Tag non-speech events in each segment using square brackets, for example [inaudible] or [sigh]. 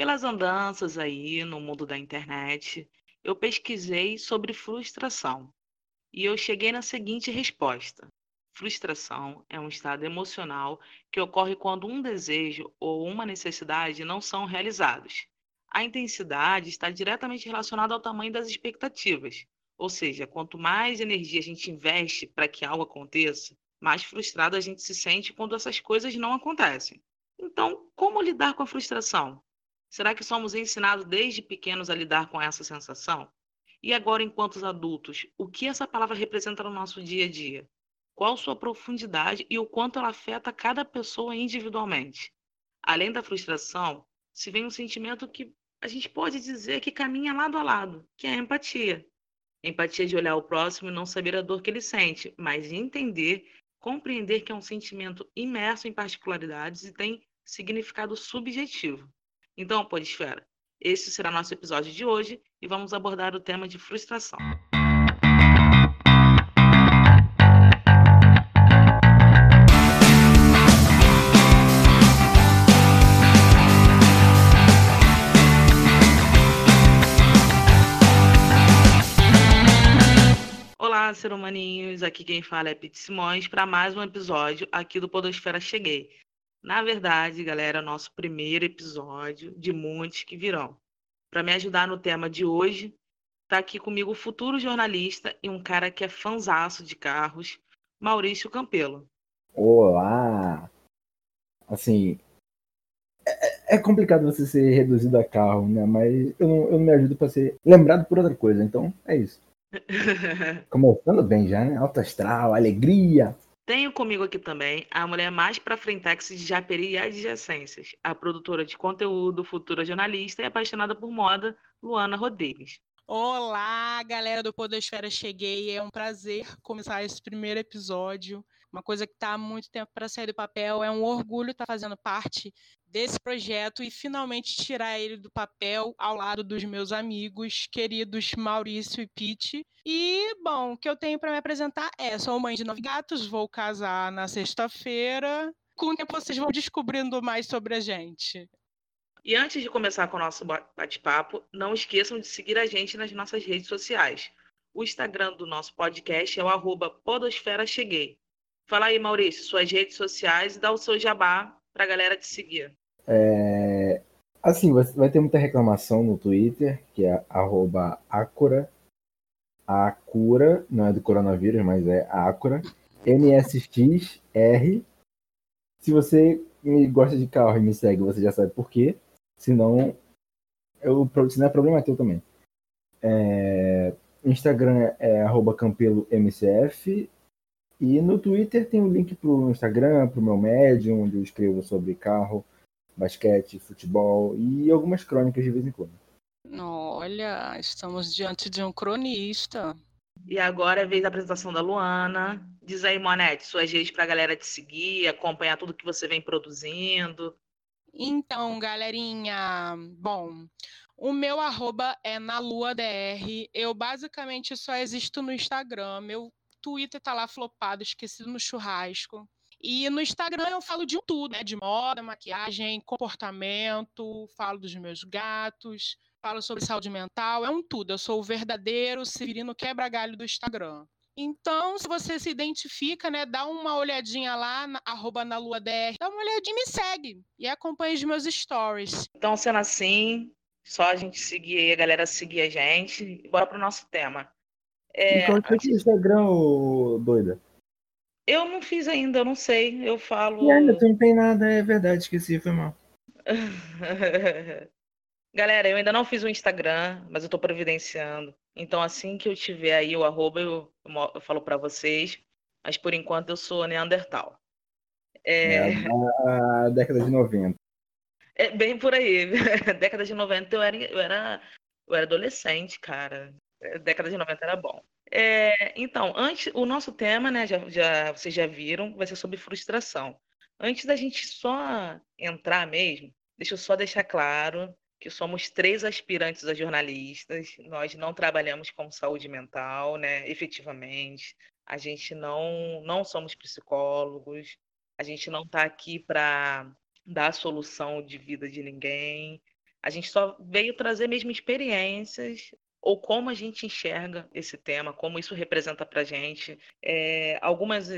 Pelas andanças aí no mundo da internet, eu pesquisei sobre frustração e eu cheguei na seguinte resposta: frustração é um estado emocional que ocorre quando um desejo ou uma necessidade não são realizados. A intensidade está diretamente relacionada ao tamanho das expectativas, ou seja, quanto mais energia a gente investe para que algo aconteça, mais frustrado a gente se sente quando essas coisas não acontecem. Então, como lidar com a frustração? Será que somos ensinados desde pequenos a lidar com essa sensação? E agora, enquanto adultos, o que essa palavra representa no nosso dia a dia? Qual sua profundidade e o quanto ela afeta cada pessoa individualmente? Além da frustração, se vem um sentimento que a gente pode dizer que caminha lado a lado, que é a empatia. Empatia de olhar o próximo e não saber a dor que ele sente, mas entender, compreender que é um sentimento imerso em particularidades e tem significado subjetivo. Então, Podesfera, esse será nosso episódio de hoje e vamos abordar o tema de frustração. Olá, ser humaninhos! Aqui quem fala é Pete Simões para mais um episódio aqui do Podosfera Cheguei. Na verdade, galera, é nosso primeiro episódio de muitos que virão. Para me ajudar no tema de hoje, está aqui comigo o futuro jornalista e um cara que é fanzaço de carros, Maurício Campelo. Olá! Assim, é, é complicado você ser reduzido a carro, né? Mas eu não, eu não me ajudo para ser lembrado por outra coisa, então é isso. [laughs] Começando bem já, né? Alto astral, alegria. Tenho comigo aqui também a mulher mais pra frentex de Japeri e adjacências, a produtora de conteúdo, futura jornalista e apaixonada por moda, Luana Rodrigues. Olá, galera do Podosfera Cheguei. É um prazer começar esse primeiro episódio uma coisa que está há muito tempo para sair do papel. É um orgulho estar tá fazendo parte desse projeto e finalmente tirar ele do papel ao lado dos meus amigos queridos Maurício e Pete. E, bom, o que eu tenho para me apresentar é: sou mãe de nove gatos, vou casar na sexta-feira. Com o tempo vocês vão descobrindo mais sobre a gente. E antes de começar com o nosso bate-papo, não esqueçam de seguir a gente nas nossas redes sociais. O Instagram do nosso podcast é o arroba Podosfera Cheguei. Fala aí, Maurício, suas redes sociais e dá o seu jabá para a galera te seguir. É, assim, vai ter muita reclamação no Twitter, que é arroba Acura. Acura, não é do coronavírus, mas é Acura. NSXR. Se você gosta de carro e me segue, você já sabe por quê. Se não é problema teu também. É, Instagram é arroba campelomcf e no Twitter tem o um link pro Instagram, pro meu Medium, onde eu escrevo sobre carro, basquete, futebol e algumas crônicas de vez em quando. Olha, estamos diante de um cronista. E agora é a vez da apresentação da Luana. Diz aí, Monete, suas redes para a galera te seguir, acompanhar tudo que você vem produzindo. Então, galerinha, bom, o meu arroba é na lua dr. Eu basicamente só existo no Instagram. Meu Twitter tá lá flopado, esquecido no churrasco. E no Instagram eu falo de tudo, né? De moda, maquiagem, comportamento, falo dos meus gatos, falo sobre saúde mental, é um tudo. Eu sou o verdadeiro Severino quebra-galho do Instagram. Então, se você se identifica, né, dá uma olhadinha lá, na, arroba na lua DR, dá uma olhadinha e me segue. E acompanhe os meus stories. Então, sendo assim, só a gente seguir aí, a galera seguir a gente. Bora pro nosso tema. É, então, que é Instagram, doida? Eu não fiz ainda, eu não sei. Eu falo. E ainda, tu não tem nada, é verdade, esqueci, foi mal. [laughs] Galera, eu ainda não fiz o Instagram, mas eu tô providenciando. Então, assim que eu tiver aí o arroba, eu, eu falo para vocês. Mas por enquanto eu sou Neandertal. É... é década de 90. É bem por aí. [laughs] década de 90 eu era, eu era, eu era adolescente, cara. É, década de 90 era bom. É, então, antes, o nosso tema, né, já, já, vocês já viram, vai ser sobre frustração. Antes da gente só entrar mesmo, deixa eu só deixar claro que somos três aspirantes a jornalistas, nós não trabalhamos com saúde mental, né, efetivamente. A gente não, não somos psicólogos, a gente não está aqui para dar solução de vida de ninguém. A gente só veio trazer mesmo experiências ou como a gente enxerga esse tema, como isso representa para a gente. É, algumas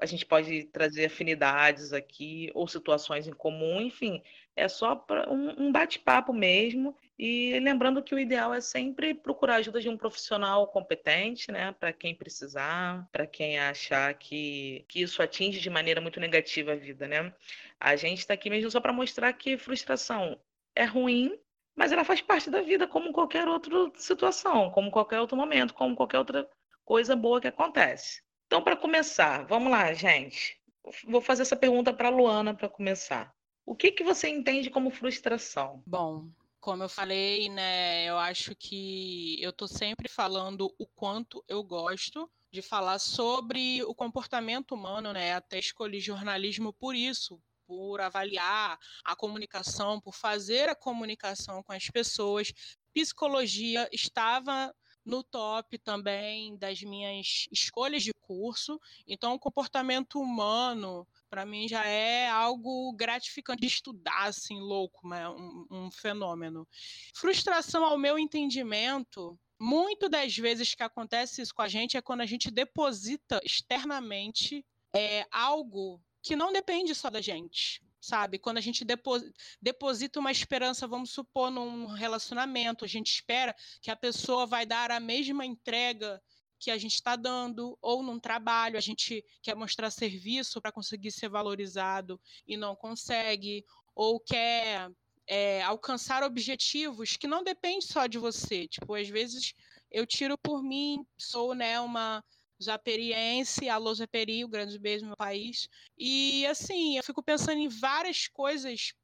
a gente pode trazer afinidades aqui ou situações em comum, enfim, é só um, um bate-papo mesmo. E lembrando que o ideal é sempre procurar a ajuda de um profissional competente, né, para quem precisar, para quem achar que, que isso atinge de maneira muito negativa a vida, né? A gente está aqui mesmo só para mostrar que frustração é ruim, mas ela faz parte da vida como qualquer outra situação, como qualquer outro momento, como qualquer outra coisa boa que acontece. Então, para começar, vamos lá, gente. Vou fazer essa pergunta para Luana para começar. O que, que você entende como frustração? Bom, como eu falei, né, eu acho que eu estou sempre falando o quanto eu gosto de falar sobre o comportamento humano, né? Até escolhi jornalismo por isso, por avaliar a comunicação, por fazer a comunicação com as pessoas. Psicologia estava no top também das minhas escolhas de curso. Então, o comportamento humano, para mim, já é algo gratificante de estudar, assim, louco, né? um, um fenômeno. Frustração, ao meu entendimento, muito das vezes que acontece isso com a gente é quando a gente deposita externamente é, algo que não depende só da gente sabe? Quando a gente deposita uma esperança, vamos supor, num relacionamento, a gente espera que a pessoa vai dar a mesma entrega que a gente está dando, ou num trabalho, a gente quer mostrar serviço para conseguir ser valorizado e não consegue, ou quer é, alcançar objetivos que não dependem só de você. Tipo, às vezes eu tiro por mim, sou né, uma Japeriense, alô Japeri, o grande beijo no meu país. E assim, eu fico pensando em várias coisas,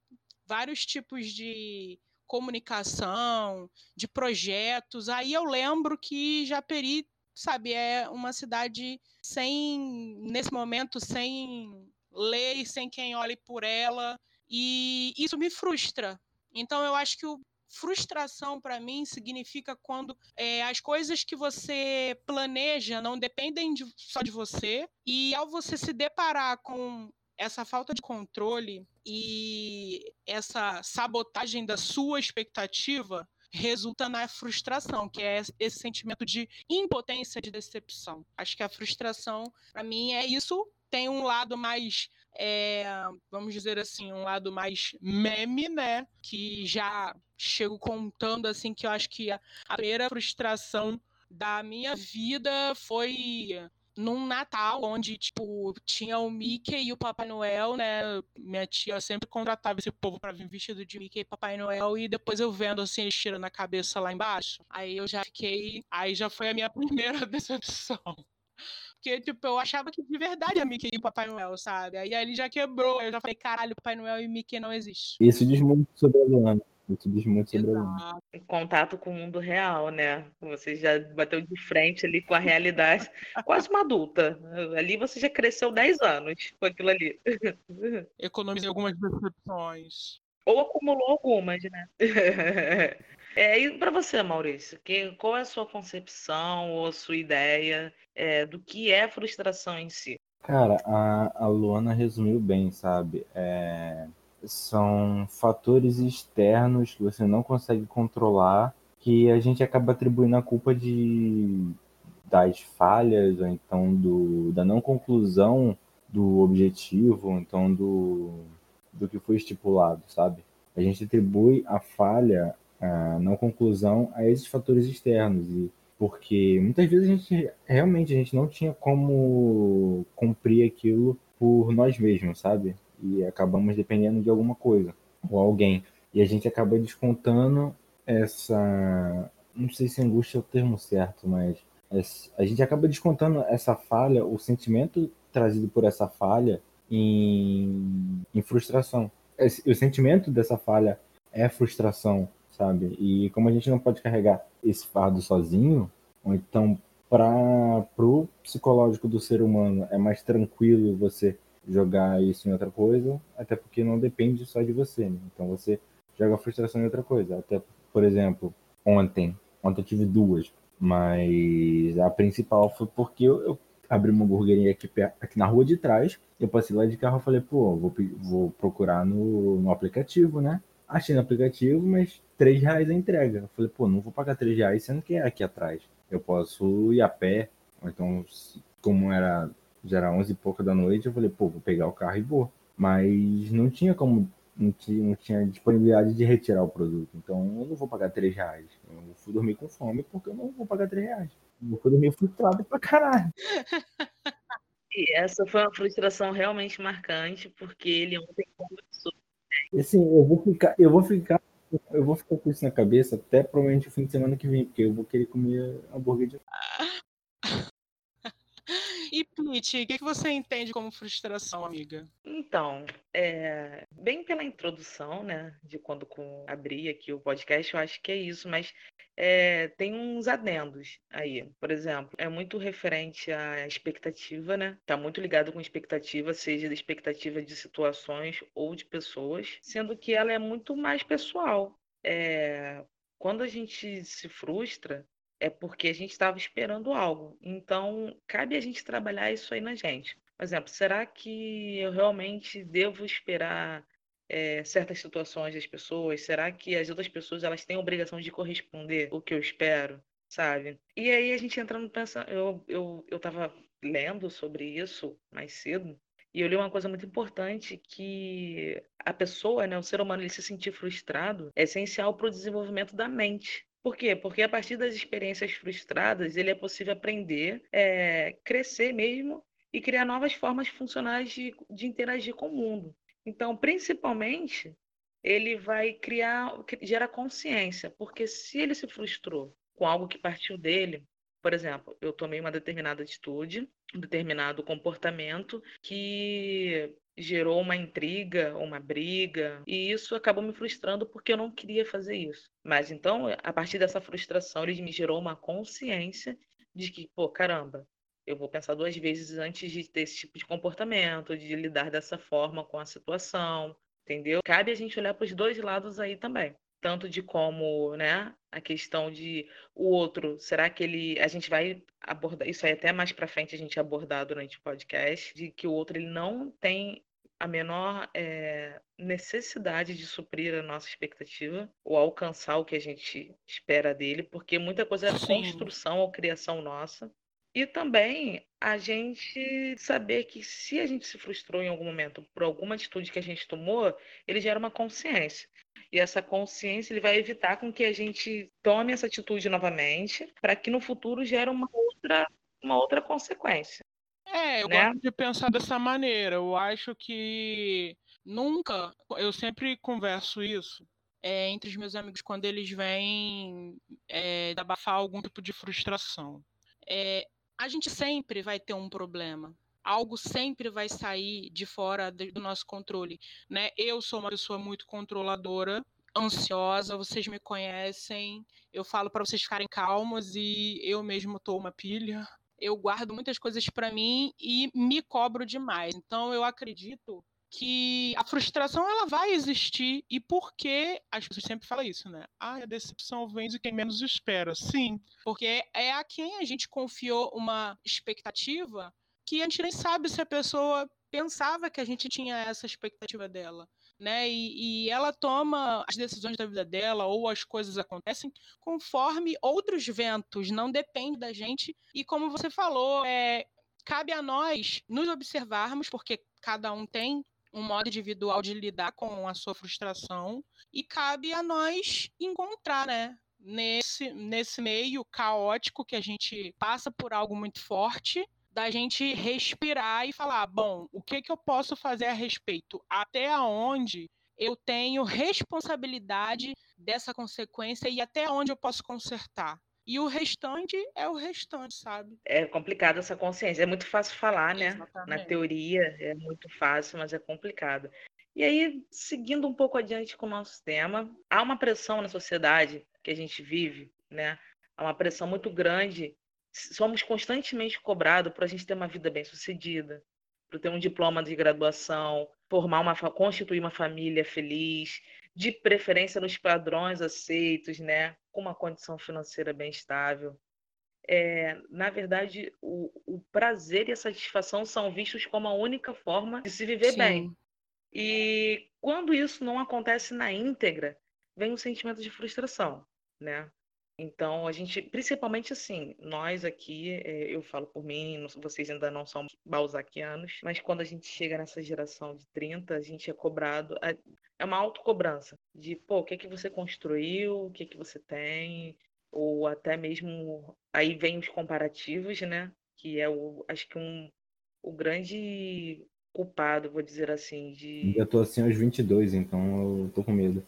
vários tipos de comunicação, de projetos. Aí eu lembro que Japeri, sabe, é uma cidade sem, nesse momento, sem lei, sem quem olhe por ela. E isso me frustra. Então eu acho que o frustração para mim significa quando é, as coisas que você planeja não dependem de, só de você e ao você se deparar com essa falta de controle e essa sabotagem da sua expectativa resulta na frustração, que é esse sentimento de impotência, de decepção. Acho que a frustração, para mim, é isso. Tem um lado mais é, vamos dizer assim, um lado mais meme, né? Que já chego contando assim que eu acho que a, a primeira frustração da minha vida foi num Natal, onde, tipo, tinha o Mickey e o Papai Noel, né? Minha tia sempre contratava esse povo para vir vestido de Mickey e Papai Noel, e depois eu vendo, assim, eles tirando a cabeça lá embaixo. Aí eu já fiquei... Aí já foi a minha [laughs] primeira decepção. Porque, tipo, eu achava que de verdade a Mickey e o Papai Noel, sabe? Aí ele já quebrou. Aí eu já falei, caralho, Papai Noel e Mickey não existe. Isso diz muito sobre a Luana. Isso diz muito sobre Exato. a Luana. Contato com o mundo real, né? Você já bateu de frente ali com a realidade. Quase uma adulta. Ali você já cresceu 10 anos com aquilo ali. Economizei algumas decepções. Ou acumulou algumas, né? [laughs] É, e para você, Maurício, que, qual é a sua concepção ou a sua ideia é, do que é frustração em si? Cara, a, a Luana resumiu bem, sabe? É, são fatores externos que você não consegue controlar que a gente acaba atribuindo a culpa de das falhas ou então do, da não conclusão do objetivo, ou então do, do que foi estipulado, sabe? A gente atribui a falha a não conclusão a esses fatores externos e porque muitas vezes a gente realmente a gente não tinha como cumprir aquilo por nós mesmos, sabe? E acabamos dependendo de alguma coisa ou alguém e a gente acaba descontando essa não sei se angústia é o termo certo, mas a gente acaba descontando essa falha, o sentimento trazido por essa falha em, em frustração. O sentimento dessa falha é frustração, sabe? E como a gente não pode carregar esse fardo sozinho, ou então para pro psicológico do ser humano é mais tranquilo você jogar isso em outra coisa, até porque não depende só de você, né? Então você joga a frustração em outra coisa. Até, por exemplo, ontem, ontem eu tive duas, mas a principal foi porque eu, eu abri uma hamburgueria aqui, aqui na rua de trás, eu passei lá de carro e falei, pô, vou, vou procurar no, no aplicativo, né? achei no aplicativo, mas 3 reais a entrega. Eu falei, pô, não vou pagar 3 reais, sendo que é aqui atrás. Eu posso ir a pé, então, como era, já era 11 e pouca da noite, eu falei, pô, vou pegar o carro e vou. Mas não tinha como, não tinha, não tinha disponibilidade de retirar o produto. Então, eu não vou pagar 3 reais. Eu fui dormir com fome porque eu não vou pagar 3 reais. Eu fui dormir frustrado pra caralho. E essa foi uma frustração realmente marcante, porque ele ontem conversou. Assim, eu vou ficar, eu vou ficar, eu vou ficar com isso na cabeça até provavelmente o fim de semana que vem, porque eu vou querer comer hambúrguer de [laughs] E, Pete, o que, que você entende como frustração, amiga? Então, é, bem pela introdução, né, de quando com, abri aqui o podcast, eu acho que é isso, mas é, tem uns adendos aí. Por exemplo, é muito referente à expectativa, né? Tá muito ligado com expectativa, seja da expectativa de situações ou de pessoas, sendo que ela é muito mais pessoal. É, quando a gente se frustra, é porque a gente estava esperando algo. Então, cabe a gente trabalhar isso aí na gente. Por exemplo, será que eu realmente devo esperar é, certas situações das pessoas? Será que as outras pessoas elas têm a obrigação de corresponder o que eu espero, sabe? E aí a gente entra no pensamento. Eu, eu, eu tava lendo sobre isso mais cedo. E eu li uma coisa muito importante que a pessoa, né, o ser humano, ele se sentir frustrado é essencial para o desenvolvimento da mente. Por quê? Porque a partir das experiências frustradas, ele é possível aprender, é, crescer mesmo e criar novas formas funcionais de, de interagir com o mundo. Então, principalmente, ele vai criar, gera consciência, porque se ele se frustrou com algo que partiu dele, por exemplo, eu tomei uma determinada atitude, um determinado comportamento que gerou uma intriga, uma briga, e isso acabou me frustrando porque eu não queria fazer isso. Mas então, a partir dessa frustração, ele me gerou uma consciência de que, pô, caramba, eu vou pensar duas vezes antes de ter esse tipo de comportamento, de lidar dessa forma com a situação, entendeu? Cabe a gente olhar para os dois lados aí também tanto de como, né, a questão de o outro, será que ele, a gente vai abordar, isso aí até mais para frente a gente abordar durante o podcast, de que o outro ele não tem a menor é, necessidade de suprir a nossa expectativa ou alcançar o que a gente espera dele, porque muita coisa é Sim. construção ou criação nossa. E também a gente saber que se a gente se frustrou em algum momento por alguma atitude que a gente tomou, ele gera uma consciência. E essa consciência ele vai evitar com que a gente tome essa atitude novamente, para que no futuro gere uma outra, uma outra consequência. É, eu né? gosto de pensar dessa maneira. Eu acho que nunca, eu sempre converso isso é, entre os meus amigos quando eles vêm é, abafar algum tipo de frustração. É, a gente sempre vai ter um problema. Algo sempre vai sair de fora do nosso controle, né? Eu sou uma pessoa muito controladora, ansiosa, vocês me conhecem. Eu falo para vocês ficarem calmos e eu mesmo tô uma pilha. Eu guardo muitas coisas para mim e me cobro demais. Então eu acredito que a frustração ela vai existir e por que as pessoas sempre falam isso, né? Ah, a decepção vem de quem menos espera. Sim, porque é a quem a gente confiou uma expectativa que a gente nem sabe se a pessoa pensava que a gente tinha essa expectativa dela. Né? E, e, ela toma as decisões da vida dela ou as coisas acontecem conforme outros ventos, não depende da gente. E como você falou, é, cabe a nós nos observarmos, porque cada um tem um modo individual de lidar com a sua frustração e cabe a nós encontrar, né? Nesse, nesse meio caótico que a gente passa por algo muito forte, da gente respirar e falar, bom, o que, que eu posso fazer a respeito? Até onde eu tenho responsabilidade dessa consequência e até onde eu posso consertar? E o restante é o restante, sabe? É complicado essa consciência. É muito fácil falar, né? Exatamente. Na teoria é muito fácil, mas é complicado. E aí, seguindo um pouco adiante com o nosso tema, há uma pressão na sociedade que a gente vive, né? Há uma pressão muito grande. Somos constantemente cobrados para a gente ter uma vida bem-sucedida, para ter um diploma de graduação, formar uma, constituir uma família feliz, de preferência nos padrões aceitos, né? com uma condição financeira bem estável. É, na verdade, o, o, prazer e a satisfação são vistos como a única forma de se viver Sim. bem. E quando isso não acontece na íntegra, vem um sentimento de frustração, né? Então, a gente, principalmente assim, nós aqui, é, eu falo por mim, vocês ainda não são balzaquianos, mas quando a gente chega nessa geração de 30, a gente é cobrado, é uma autocobrança de, pô, o que é que você construiu, o que é que você tem, ou até mesmo, aí vem os comparativos, né? Que é o, acho que um, o grande culpado, vou dizer assim, de... Eu tô assim aos 22, então eu tô com medo.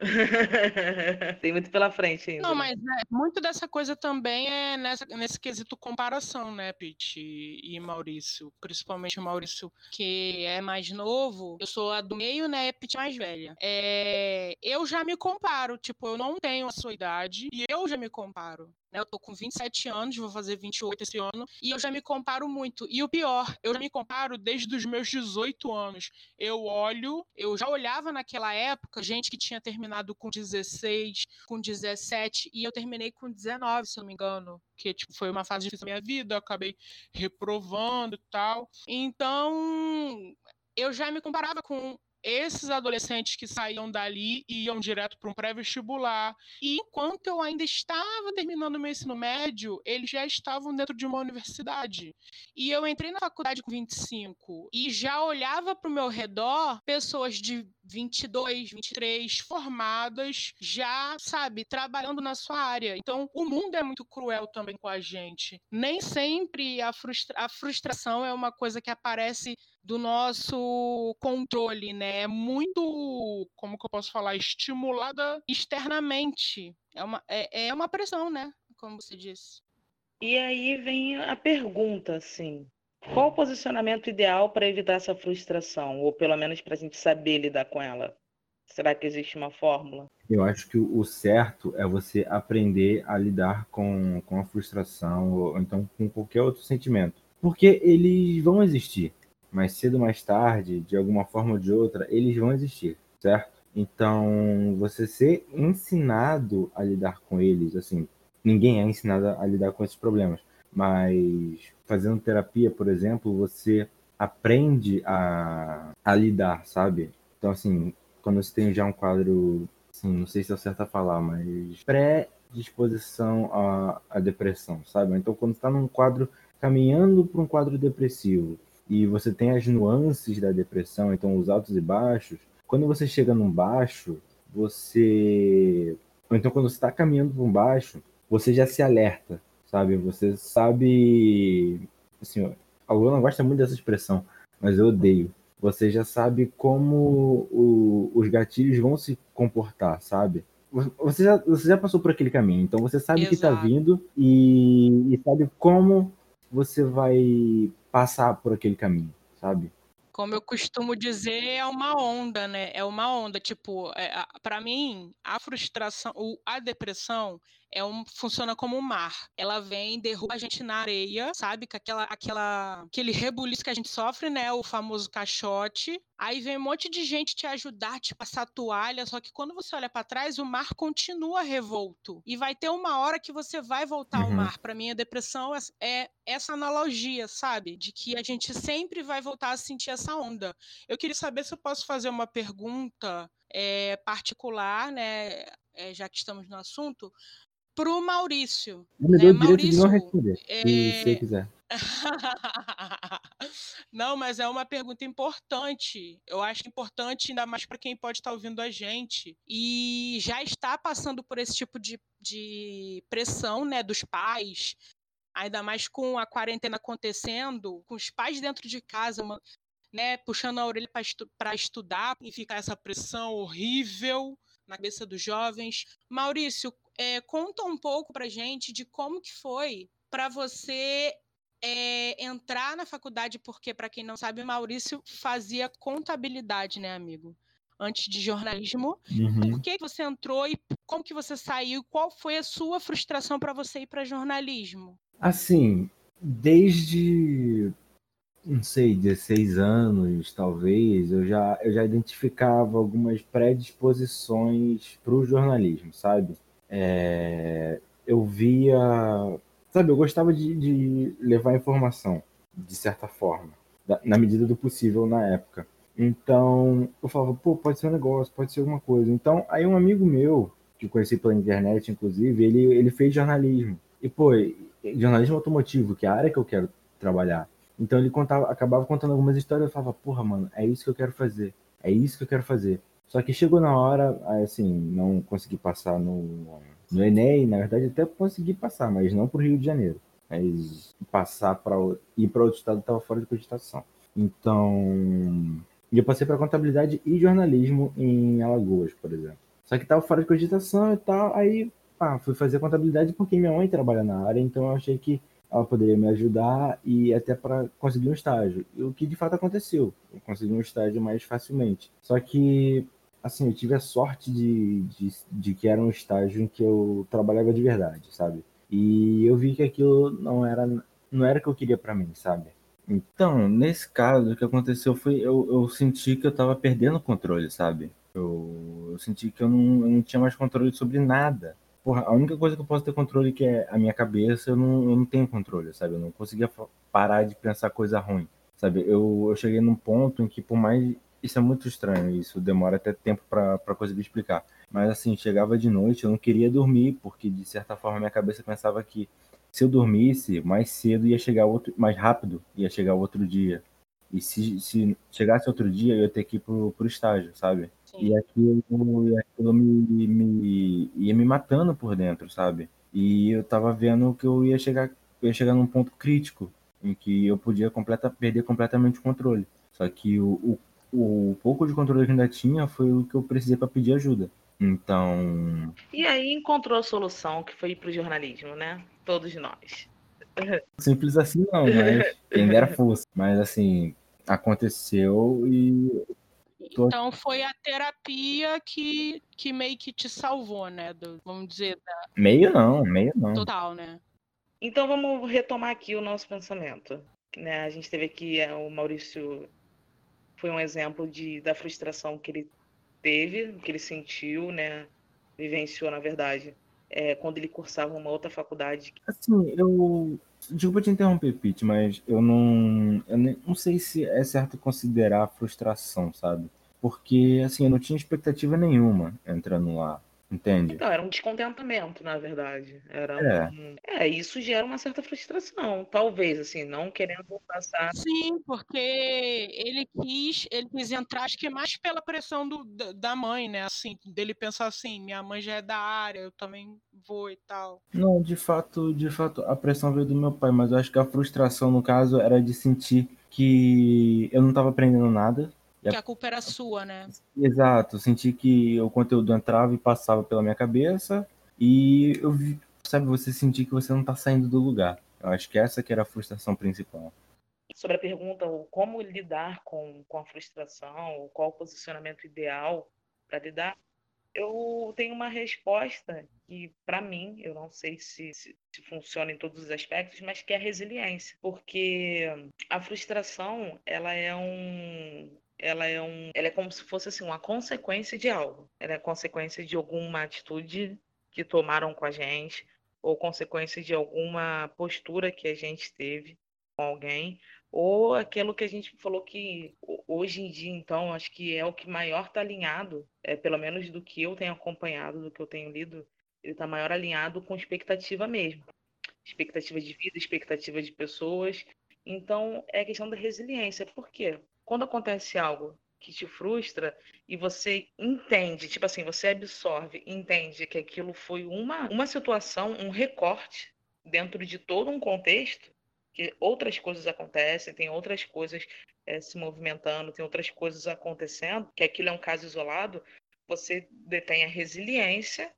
[laughs] Tem muito pela frente ainda. Não, né? mas né, muito dessa coisa também é nessa, nesse quesito comparação, né, Pete e, e Maurício? Principalmente o Maurício, que é mais novo. Eu sou a do meio, né, Pete mais velha. É, eu já me comparo, tipo, eu não tenho a sua idade e eu já me comparo. Né? Eu tô com 27 anos, vou fazer 28 esse ano, e eu já me comparo muito. E o pior, eu já me comparo desde os meus 18 anos. Eu olho, eu já olhava naquela época gente que tinha terminado com 16, com 17, e eu terminei com 19, se não me engano. Que tipo, foi uma fase difícil da minha vida, eu acabei reprovando e tal. Então, eu já me comparava com esses adolescentes que saíam dali iam direto para um pré-vestibular. E enquanto eu ainda estava terminando meu ensino médio, eles já estavam dentro de uma universidade. E eu entrei na faculdade com 25 e já olhava para o meu redor pessoas de 22, 23, formadas, já, sabe, trabalhando na sua área. Então, o mundo é muito cruel também com a gente. Nem sempre a, frustra a frustração é uma coisa que aparece do nosso controle, né? É muito, como que eu posso falar, estimulada externamente. É uma, é, é uma pressão, né? Como você disse. E aí vem a pergunta, assim, qual o posicionamento ideal para evitar essa frustração, ou pelo menos para a gente saber lidar com ela? Será que existe uma fórmula? Eu acho que o certo é você aprender a lidar com, com a frustração, ou então com qualquer outro sentimento. Porque eles vão existir mais cedo ou mais tarde, de alguma forma ou de outra, eles vão existir, certo? Então, você ser ensinado a lidar com eles, assim, ninguém é ensinado a lidar com esses problemas, mas fazendo terapia, por exemplo, você aprende a, a lidar, sabe? Então, assim, quando você tem já um quadro, assim, não sei se é certo a falar, mas pré-disposição à, à depressão, sabe? Então, quando está num quadro caminhando para um quadro depressivo, e você tem as nuances da depressão, então os altos e baixos. Quando você chega num baixo, você. Ou então quando você está caminhando para um baixo, você já se alerta, sabe? Você sabe. Assim, a Lua não gosta muito dessa expressão, mas eu odeio. Você já sabe como o, os gatilhos vão se comportar, sabe? Você já, você já passou por aquele caminho, então você sabe tá Exato. que está vindo e, e sabe como você vai passar por aquele caminho, sabe? Como eu costumo dizer, é uma onda, né? É uma onda. Tipo, é, para mim, a frustração, a depressão é um, funciona como um mar. Ela vem, derruba a gente na areia, sabe? Com aquela, aquela, aquele rebuliço que a gente sofre, né? O famoso caixote. Aí vem um monte de gente te ajudar, te passar toalha, só que quando você olha para trás, o mar continua revolto. E vai ter uma hora que você vai voltar uhum. ao mar. Para mim, a depressão é, essa analogia, sabe? De que a gente sempre vai voltar a sentir essa onda. Eu queria saber se eu posso fazer uma pergunta é, particular, né? É, já que estamos no assunto, para o Maurício. Eu me né? Maurício, de não responder, é... se você quiser. [laughs] não, mas é uma pergunta importante. Eu acho importante, ainda mais para quem pode estar tá ouvindo a gente e já está passando por esse tipo de, de pressão né, dos pais, ainda mais com a quarentena acontecendo, com os pais dentro de casa, uma, né, puxando a orelha para estu estudar e ficar essa pressão horrível na cabeça dos jovens. Maurício, é, conta um pouco para gente de como que foi para você é, entrar na faculdade, porque, para quem não sabe, Maurício fazia contabilidade, né, amigo? Antes de jornalismo. Uhum. Por que você entrou e como que você saiu? Qual foi a sua frustração para você ir para jornalismo? Assim, desde não sei, 16 anos, talvez, eu já, eu já identificava algumas predisposições para o jornalismo, sabe? É, eu via. Sabe, eu gostava de, de levar informação, de certa forma, da, na medida do possível na época. Então, eu falava, pô, pode ser um negócio, pode ser alguma coisa. Então, aí um amigo meu, que conheci pela internet, inclusive, ele, ele fez jornalismo. E, pô, jornalismo automotivo, que é a área que eu quero trabalhar. Então ele contava, acabava contando algumas histórias, eu falava, porra, mano, é isso que eu quero fazer. É isso que eu quero fazer. Só que chegou na hora, assim, não consegui passar no, no Enem, na verdade até consegui passar, mas não para o Rio de Janeiro. Mas passar para ir para outro estado estava fora de cogitação. Então, eu passei para contabilidade e jornalismo em Alagoas, por exemplo. Só que estava fora de cogitação e tal, aí pá, fui fazer contabilidade porque minha mãe trabalha na área, então eu achei que ela poderia me ajudar e até para conseguir um estágio. E o que de fato aconteceu, eu consegui um estágio mais facilmente. Só que, assim, eu tive a sorte de, de, de que era um estágio em que eu trabalhava de verdade, sabe? E eu vi que aquilo não era não era o que eu queria para mim, sabe? Então, nesse caso, o que aconteceu foi eu, eu senti que eu estava perdendo o controle, sabe? Eu, eu senti que eu não, eu não tinha mais controle sobre nada porra, a única coisa que eu posso ter controle que é a minha cabeça, eu não, eu não tenho controle, sabe? Eu não conseguia parar de pensar coisa ruim, sabe? Eu, eu cheguei num ponto em que, por mais. Isso é muito estranho, isso demora até tempo para conseguir explicar. Mas assim, chegava de noite, eu não queria dormir, porque de certa forma minha cabeça pensava que se eu dormisse, mais cedo ia chegar outro, mais rápido ia chegar outro dia. E se, se chegasse outro dia, eu ia ter que ir pro, pro estágio, sabe? E aquilo, e aquilo me, me, ia me matando por dentro, sabe? E eu tava vendo que eu ia chegar, eu ia chegar num ponto crítico em que eu podia completa, perder completamente o controle. Só que o, o, o pouco de controle que ainda tinha foi o que eu precisei para pedir ajuda. Então. E aí encontrou a solução que foi ir pro jornalismo, né? Todos nós. [laughs] Simples assim não, mas quem dera fosse. Mas assim, aconteceu e então foi a terapia que, que meio que te salvou, né? Do, vamos dizer. Da... Meio não, meio não. Total, né? Então vamos retomar aqui o nosso pensamento. Né? A gente teve aqui é, o Maurício foi um exemplo de, da frustração que ele teve, que ele sentiu, né? Vivenciou, na verdade, é, quando ele cursava uma outra faculdade. Assim, eu. Desculpa te interromper, Pete, mas eu não. Eu não sei se é certo considerar frustração, sabe? Porque, assim, eu não tinha expectativa nenhuma entrando lá. Entende? Então, era um descontentamento, na verdade. Era é. Um... é, isso gera uma certa frustração, talvez, assim, não querendo passar. Sim, porque ele quis, ele quis entrar, acho que mais pela pressão do, da mãe, né? Assim, dele pensar assim, minha mãe já é da área, eu também vou e tal. Não, de fato, de fato, a pressão veio do meu pai, mas eu acho que a frustração, no caso, era de sentir que eu não estava aprendendo nada, que a culpa era sua, né? Exato, senti que o conteúdo entrava e passava pela minha cabeça e eu vi, sabe, você sentir que você não está saindo do lugar. Eu acho que essa que era a frustração principal. Sobre a pergunta como lidar com, com a frustração, qual o posicionamento ideal para lidar, eu tenho uma resposta que, para mim, eu não sei se, se, se, funciona em todos os aspectos, mas que é a resiliência. Porque a frustração, ela é um, ela é um, ela é como se fosse assim uma consequência de algo. Ela é consequência de alguma atitude que tomaram com a gente ou consequência de alguma postura que a gente teve com alguém ou aquilo que a gente falou que hoje em dia então acho que é o que maior está alinhado, é, pelo menos do que eu tenho acompanhado, do que eu tenho lido, ele está maior alinhado com expectativa mesmo, expectativa de vida, expectativa de pessoas. Então é a questão da resiliência. Por quê? Quando acontece algo que te frustra e você entende, tipo assim, você absorve, entende que aquilo foi uma, uma situação, um recorte dentro de todo um contexto, que outras coisas acontecem, tem outras coisas é, se movimentando, tem outras coisas acontecendo, que aquilo é um caso isolado, você detém a resiliência,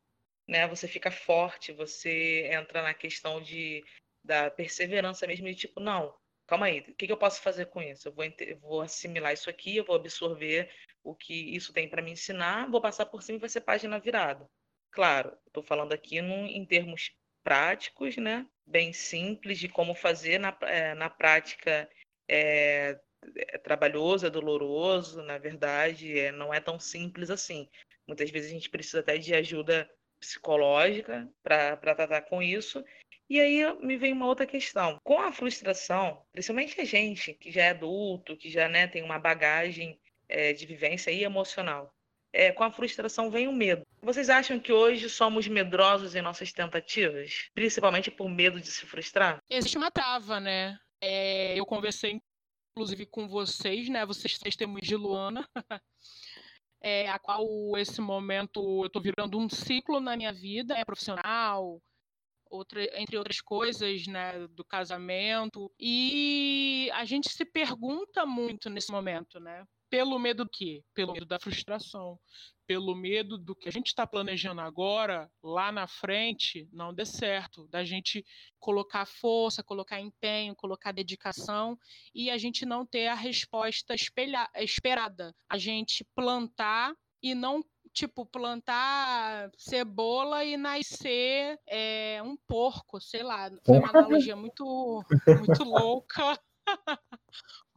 né? Você fica forte, você entra na questão de da perseverança mesmo de tipo, não, calma aí, o que, que eu posso fazer com isso? Eu vou, vou, assimilar isso aqui, eu vou absorver o que isso tem para me ensinar, vou passar por cima e vai ser página virada. Claro, estou falando aqui em termos práticos, né? bem simples de como fazer na, é, na prática. É, é trabalhoso, é doloroso, na verdade, é, não é tão simples assim. Muitas vezes a gente precisa até de ajuda psicológica para tratar com isso. E aí me vem uma outra questão. Com a frustração, principalmente a gente que já é adulto, que já né, tem uma bagagem é, de vivência e emocional. É, com a frustração vem o medo. Vocês acham que hoje somos medrosos em nossas tentativas, principalmente por medo de se frustrar? Existe uma trava, né? É, eu conversei, inclusive, com vocês, né? Vocês testemunhos de Luana. [laughs] é, a qual esse momento eu estou virando um ciclo na minha vida, é profissional, outra, entre outras coisas, né, do casamento. E a gente se pergunta muito nesse momento, né? Pelo medo do quê? Pelo medo da frustração, pelo medo do que a gente está planejando agora, lá na frente, não dê certo, da gente colocar força, colocar empenho, colocar dedicação e a gente não ter a resposta espelha, esperada. A gente plantar e não tipo, plantar cebola e nascer é, um porco, sei lá. Foi uma analogia muito, muito louca. [laughs]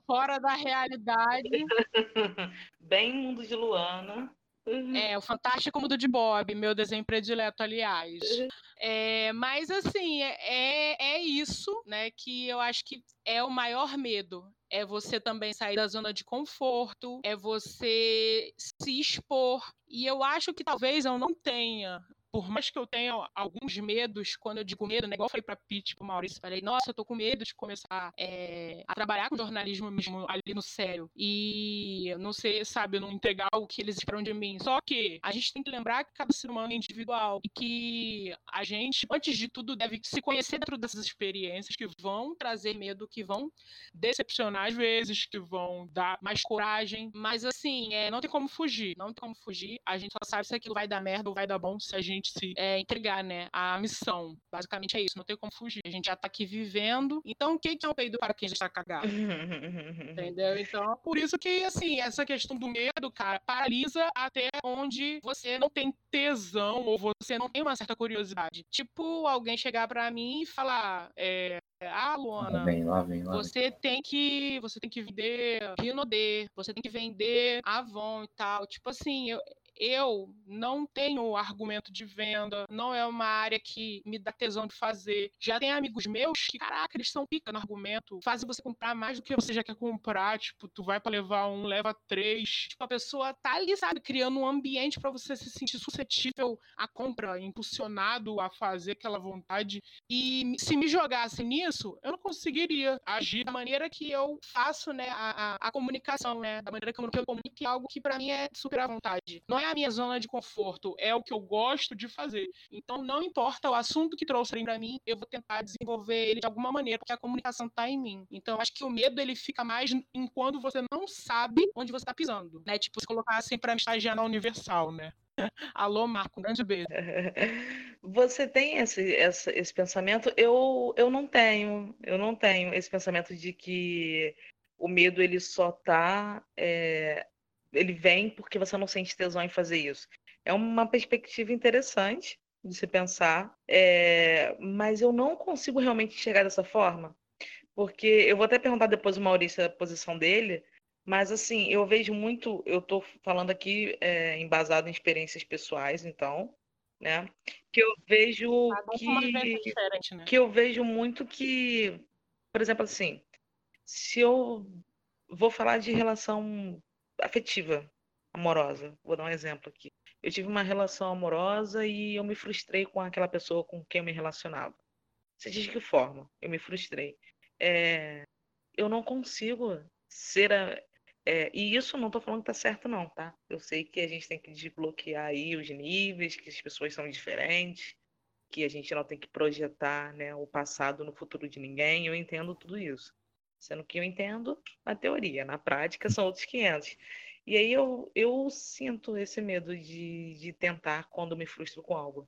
Fora da realidade. [laughs] Bem mundo de Luana. Uhum. É, o Fantástico Mundo de Bob, meu desenho predileto, aliás. Uhum. É, mas, assim, é, é, é isso, né, que eu acho que é o maior medo. É você também sair da zona de conforto, é você se expor. E eu acho que talvez eu não tenha por mais que eu tenha alguns medos, quando eu digo medo, né, igual eu falei pra Pete, pro Maurício, falei, nossa, eu tô com medo de começar é, a trabalhar com jornalismo mesmo ali no sério. E não sei, sabe, não entregar o que eles esperam de mim. Só que a gente tem que lembrar que cada ser humano é individual e que a gente, antes de tudo, deve se conhecer dentro dessas experiências que vão trazer medo, que vão decepcionar às vezes, que vão dar mais coragem. Mas assim, é, não tem como fugir. Não tem como fugir. A gente só sabe se aquilo vai dar merda ou vai dar bom se a gente gente se é, entregar, né? A missão. Basicamente é isso, não tem como fugir. A gente já tá aqui vivendo. Então, o que é um peido para quem já está cagado? [laughs] Entendeu? Então, por isso que, assim, essa questão do medo, cara, paralisa até onde você não tem tesão ou você não tem uma certa curiosidade. Tipo, alguém chegar para mim e falar, é, ah, Luana, lá vem, lá vem, lá você vem. tem que você tem que vender Rinodê, você tem que vender Avon e tal. Tipo assim, eu, eu não tenho argumento de venda, não é uma área que me dá tesão de fazer. Já tem amigos meus que, caraca, eles são pica no argumento, fazem você comprar mais do que você já quer comprar. Tipo, tu vai para levar um, leva três. Tipo, a pessoa tá ali, sabe, criando um ambiente para você se sentir suscetível à compra, impulsionado a fazer aquela vontade. E se me jogasse nisso, eu não conseguiria agir da maneira que eu faço, né, a, a, a comunicação, né, da maneira que eu comunico, é algo que para mim é super à vontade. Não é a minha zona de conforto, é o que eu gosto de fazer. Então, não importa o assunto que trouxerem para mim, eu vou tentar desenvolver ele de alguma maneira, porque a comunicação está em mim. Então, acho que o medo ele fica mais em quando você não sabe onde você está pisando, né? Tipo, se colocar assim para estagiar na Universal, né? [laughs] Alô, Marco, um grande beijo. [laughs] Você tem esse, esse, esse pensamento? Eu, eu não tenho. Eu não tenho esse pensamento de que o medo ele só tá é, ele vem porque você não sente tesão em fazer isso. É uma perspectiva interessante de se pensar, é, mas eu não consigo realmente chegar dessa forma, porque eu vou até perguntar depois o Maurício a posição dele, mas assim, eu vejo muito, eu estou falando aqui é, embasado em experiências pessoais, então, né? Que eu vejo que, né? que eu vejo muito que, por exemplo, assim, se eu vou falar de relação afetiva, amorosa. Vou dar um exemplo aqui. Eu tive uma relação amorosa e eu me frustrei com aquela pessoa com quem eu me relacionava. Seja de que forma, eu me frustrei. É, eu não consigo ser a, é, e isso não estou falando que tá certo, não, tá? Eu sei que a gente tem que desbloquear aí os níveis, que as pessoas são diferentes, que a gente não tem que projetar né, o passado no futuro de ninguém. Eu entendo tudo isso. Sendo que eu entendo na teoria, na prática são outros 500. E aí eu, eu sinto esse medo de, de tentar quando me frustro com algo.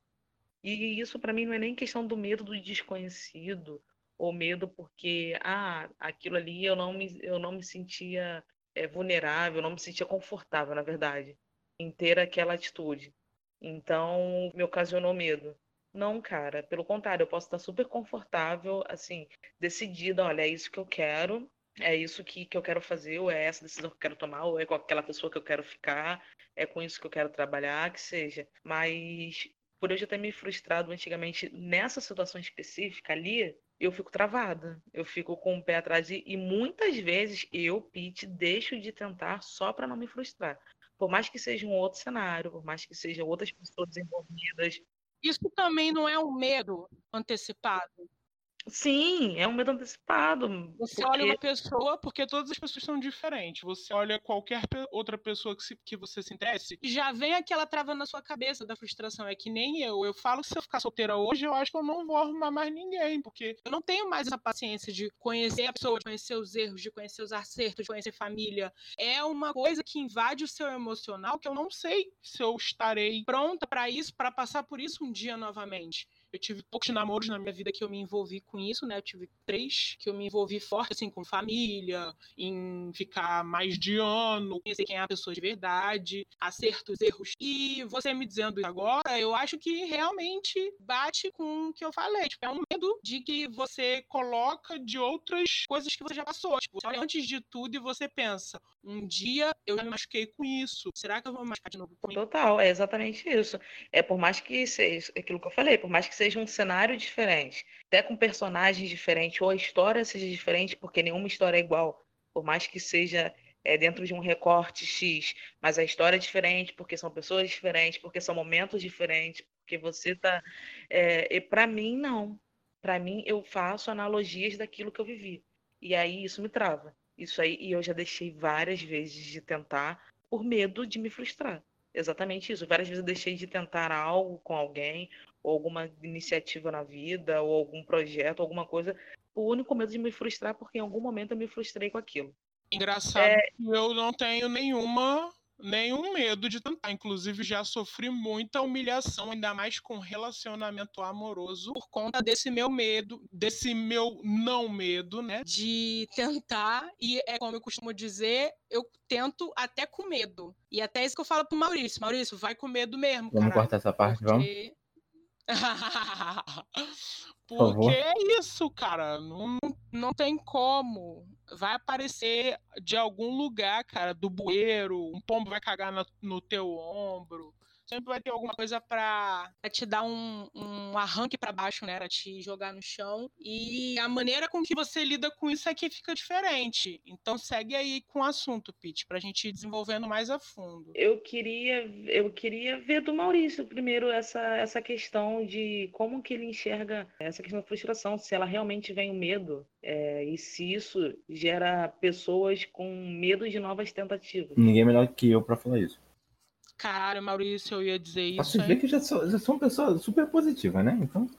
E isso para mim não é nem questão do medo do desconhecido, ou medo porque, ah, aquilo ali eu não me, eu não me sentia é, vulnerável, não me sentia confortável, na verdade, em ter aquela atitude. Então, me ocasionou medo. Não, cara, pelo contrário, eu posso estar super confortável, assim, decidida, olha, é isso que eu quero, é isso que, que eu quero fazer, ou é essa decisão que eu quero tomar, ou é com aquela pessoa que eu quero ficar, é com isso que eu quero trabalhar, que seja. Mas por eu já ter me frustrado antigamente nessa situação específica ali, eu fico travada, eu fico com o pé atrás e, muitas vezes eu, Pete, deixo de tentar só para não me frustrar. Por mais que seja um outro cenário, por mais que sejam outras pessoas envolvidas. Isso também não é um medo antecipado? Sim, é um medo antecipado. Você porque... olha uma pessoa, porque todas as pessoas são diferentes. Você olha qualquer outra pessoa que, se, que você se interesse, já vem aquela trava na sua cabeça da frustração. É que nem eu. Eu falo que se eu ficar solteira hoje, eu acho que eu não vou arrumar mais ninguém, porque eu não tenho mais essa paciência de conhecer a pessoa, de conhecer os erros, de conhecer os acertos, de conhecer família. É uma coisa que invade o seu emocional que eu não sei se eu estarei pronta para isso, para passar por isso um dia novamente. Eu tive poucos namoros na minha vida que eu me envolvi com isso, né? Eu tive três que eu me envolvi forte, assim, com família, em ficar mais de ano, conhecer quem é a pessoa de verdade, acertos, erros. E você me dizendo agora, eu acho que realmente bate com o que eu falei. Tipo, é um medo de que você coloca de outras coisas que você já passou. Tipo, você olha antes de tudo e você pensa, um dia eu já me machuquei com isso. Será que eu vou me machucar de novo com isso? Total, é exatamente isso. É por mais que seja aquilo que eu falei, por mais que seja um cenário diferente, até com personagens diferentes, ou a história seja diferente, porque nenhuma história é igual, por mais que seja é, dentro de um recorte X, mas a história é diferente, porque são pessoas diferentes, porque são momentos diferentes, porque você tá. É, e para mim, não. Para mim, eu faço analogias daquilo que eu vivi. E aí isso me trava. Isso aí, e eu já deixei várias vezes de tentar por medo de me frustrar. Exatamente isso. Várias vezes eu deixei de tentar algo com alguém, ou alguma iniciativa na vida, ou algum projeto, alguma coisa, o único medo de me frustrar, porque em algum momento eu me frustrei com aquilo. Engraçado é... que eu não tenho nenhuma nenhum medo de tentar. Inclusive, já sofri muita humilhação, ainda mais com relacionamento amoroso, por conta desse meu medo, desse meu não medo, né? De tentar, e é como eu costumo dizer, eu tento até com medo. E até isso que eu falo pro Maurício: Maurício, vai com medo mesmo. Vamos caralho, cortar essa parte, vamos? [laughs] Porque é isso, cara. Não, não tem como. Vai aparecer de algum lugar, cara, do bueiro, um pombo vai cagar no, no teu ombro sempre vai ter alguma coisa para te dar um, um arranque para baixo, né? Pra te jogar no chão. E a maneira com que você lida com isso é que fica diferente. Então segue aí com o assunto, Pete, pra gente ir desenvolvendo mais a fundo. Eu queria, eu queria ver do Maurício primeiro essa, essa questão de como que ele enxerga essa questão da frustração, se ela realmente vem o medo. É, e se isso gera pessoas com medo de novas tentativas. Ninguém é melhor que eu para falar isso. Caralho, Maurício, eu ia dizer isso. Posso ver que já sou, já sou uma pessoa super positiva, né? Então,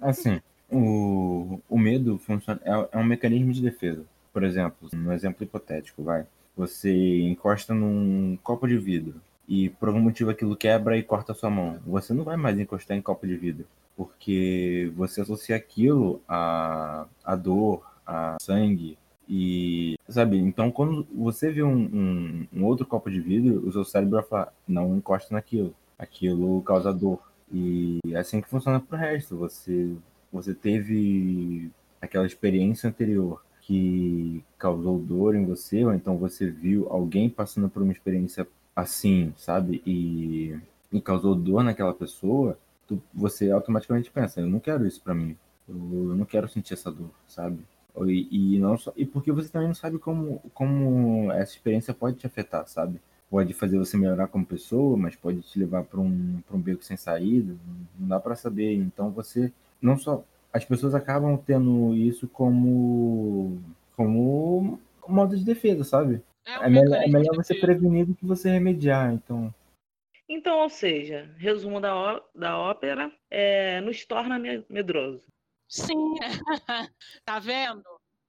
assim, o, o medo funciona, é, é um mecanismo de defesa. Por exemplo, no exemplo hipotético, vai. Você encosta num copo de vidro e por algum motivo aquilo quebra e corta a sua mão. Você não vai mais encostar em copo de vidro, porque você associa aquilo a, a dor, a sangue, e, sabe, então quando você vê um, um, um, outro copo de vidro, o seu cérebro vai falar, não encosta naquilo, aquilo causa dor. E é assim que funciona pro resto. Você, você teve aquela experiência anterior que causou dor em você, ou então você viu alguém passando por uma experiência assim, sabe, e, e causou dor naquela pessoa, tu, você automaticamente pensa, eu não quero isso para mim, eu, eu não quero sentir essa dor, sabe? E, e, não só, e porque você também não sabe como, como essa experiência pode te afetar, sabe? Pode fazer você melhorar como pessoa, mas pode te levar para um, um beco sem saída, não dá para saber. Então você não só as pessoas acabam tendo isso como como modo de defesa, sabe? É, um é melhor, é melhor você prevenir do que você remediar, então. Então, ou seja, resumo da, ó, da ópera, é, nos torna medroso. Sim, [laughs] tá vendo?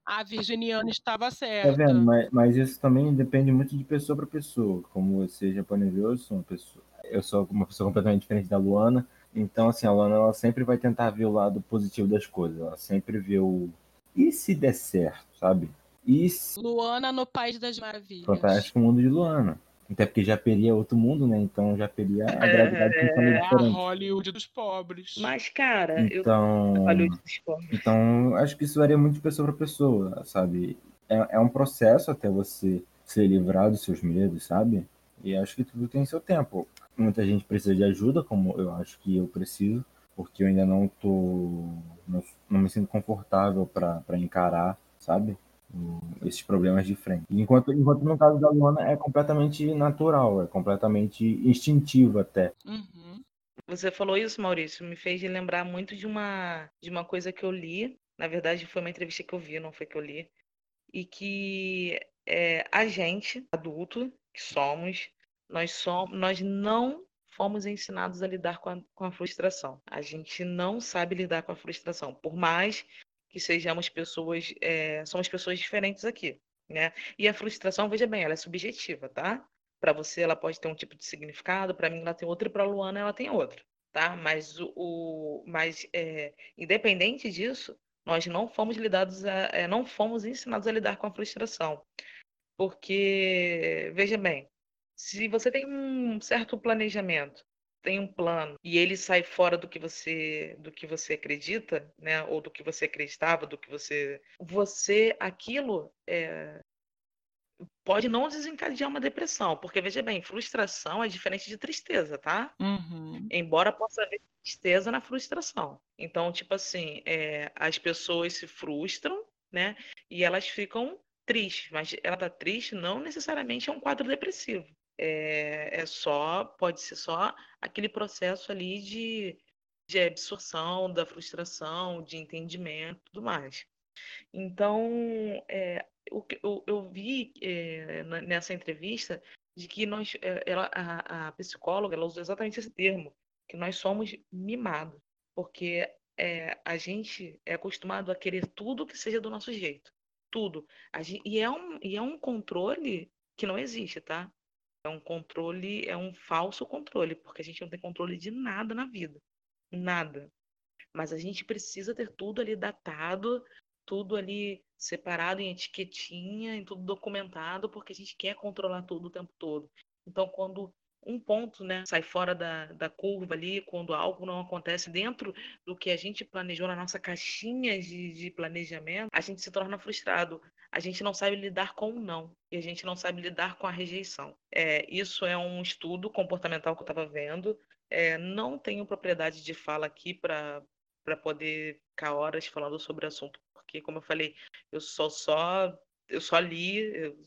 A virginiana estava certa. Tá vendo? Mas, mas isso também depende muito de pessoa para pessoa. Como você já eu sou uma pessoa, eu sou uma pessoa completamente diferente da Luana. Então, assim, a Luana ela sempre vai tentar ver o lado positivo das coisas. Ela sempre vê o. E se der certo, sabe? E se... Luana no País das Maravilhas. Fantástico Mundo de Luana. Até porque Japeri é outro mundo, né? Então Japeri a gravidade é, é a Hollywood dos pobres. Mas, cara, então, eu Hollywood dos pobres. Então, acho que isso varia muito de pessoa para pessoa, sabe? É, é um processo até você ser livrado dos seus medos, sabe? E acho que tudo tem seu tempo. Muita gente precisa de ajuda, como eu acho que eu preciso, porque eu ainda não tô. não, não me sinto confortável para encarar, sabe? Esses problemas de frente. Enquanto, enquanto no caso da Luana é completamente natural, é completamente instintivo até. Uhum. Você falou isso, Maurício, me fez lembrar muito de uma, de uma coisa que eu li. Na verdade, foi uma entrevista que eu vi, não foi que eu li. E que é, a gente, adulto que somos, nós, somos, nós não fomos ensinados a lidar com a, com a frustração. A gente não sabe lidar com a frustração. Por mais que sejamos pessoas, é, somos pessoas diferentes aqui, né? E a frustração, veja bem, ela é subjetiva, tá? Para você ela pode ter um tipo de significado, para mim ela tem outro e para Luana ela tem outro, tá? Mas o, o mas é, independente disso, nós não fomos lidados a, é, não fomos ensinados a lidar com a frustração, porque veja bem, se você tem um certo planejamento, tem um plano e ele sai fora do que você do que você acredita, né, ou do que você acreditava, do que você você aquilo é, pode não desencadear uma depressão, porque veja bem, frustração é diferente de tristeza, tá? Uhum. Embora possa haver tristeza na frustração. Então, tipo assim, é, as pessoas se frustram, né? E elas ficam tristes, mas ela tá triste não necessariamente é um quadro depressivo. É, é só, pode ser só aquele processo ali de, de absorção da frustração, de entendimento tudo mais. Então, é, eu, eu, eu vi é, nessa entrevista de que nós, é, ela, a, a, psicóloga ela usou exatamente esse termo, que nós somos mimados, porque é, a gente é acostumado a querer tudo que seja do nosso jeito, tudo. Gente, e, é um, e é um controle que não existe, tá? É um controle, é um falso controle, porque a gente não tem controle de nada na vida. Nada. Mas a gente precisa ter tudo ali datado, tudo ali separado em etiquetinha, em tudo documentado, porque a gente quer controlar tudo o tempo todo. Então, quando um ponto né, sai fora da, da curva ali, quando algo não acontece dentro do que a gente planejou na nossa caixinha de, de planejamento, a gente se torna frustrado. A gente não sabe lidar com o não e a gente não sabe lidar com a rejeição. É, isso é um estudo comportamental que eu estava vendo. É, não tenho propriedade de fala aqui para poder ficar horas falando sobre o assunto, porque, como eu falei, eu só, só eu só li, eu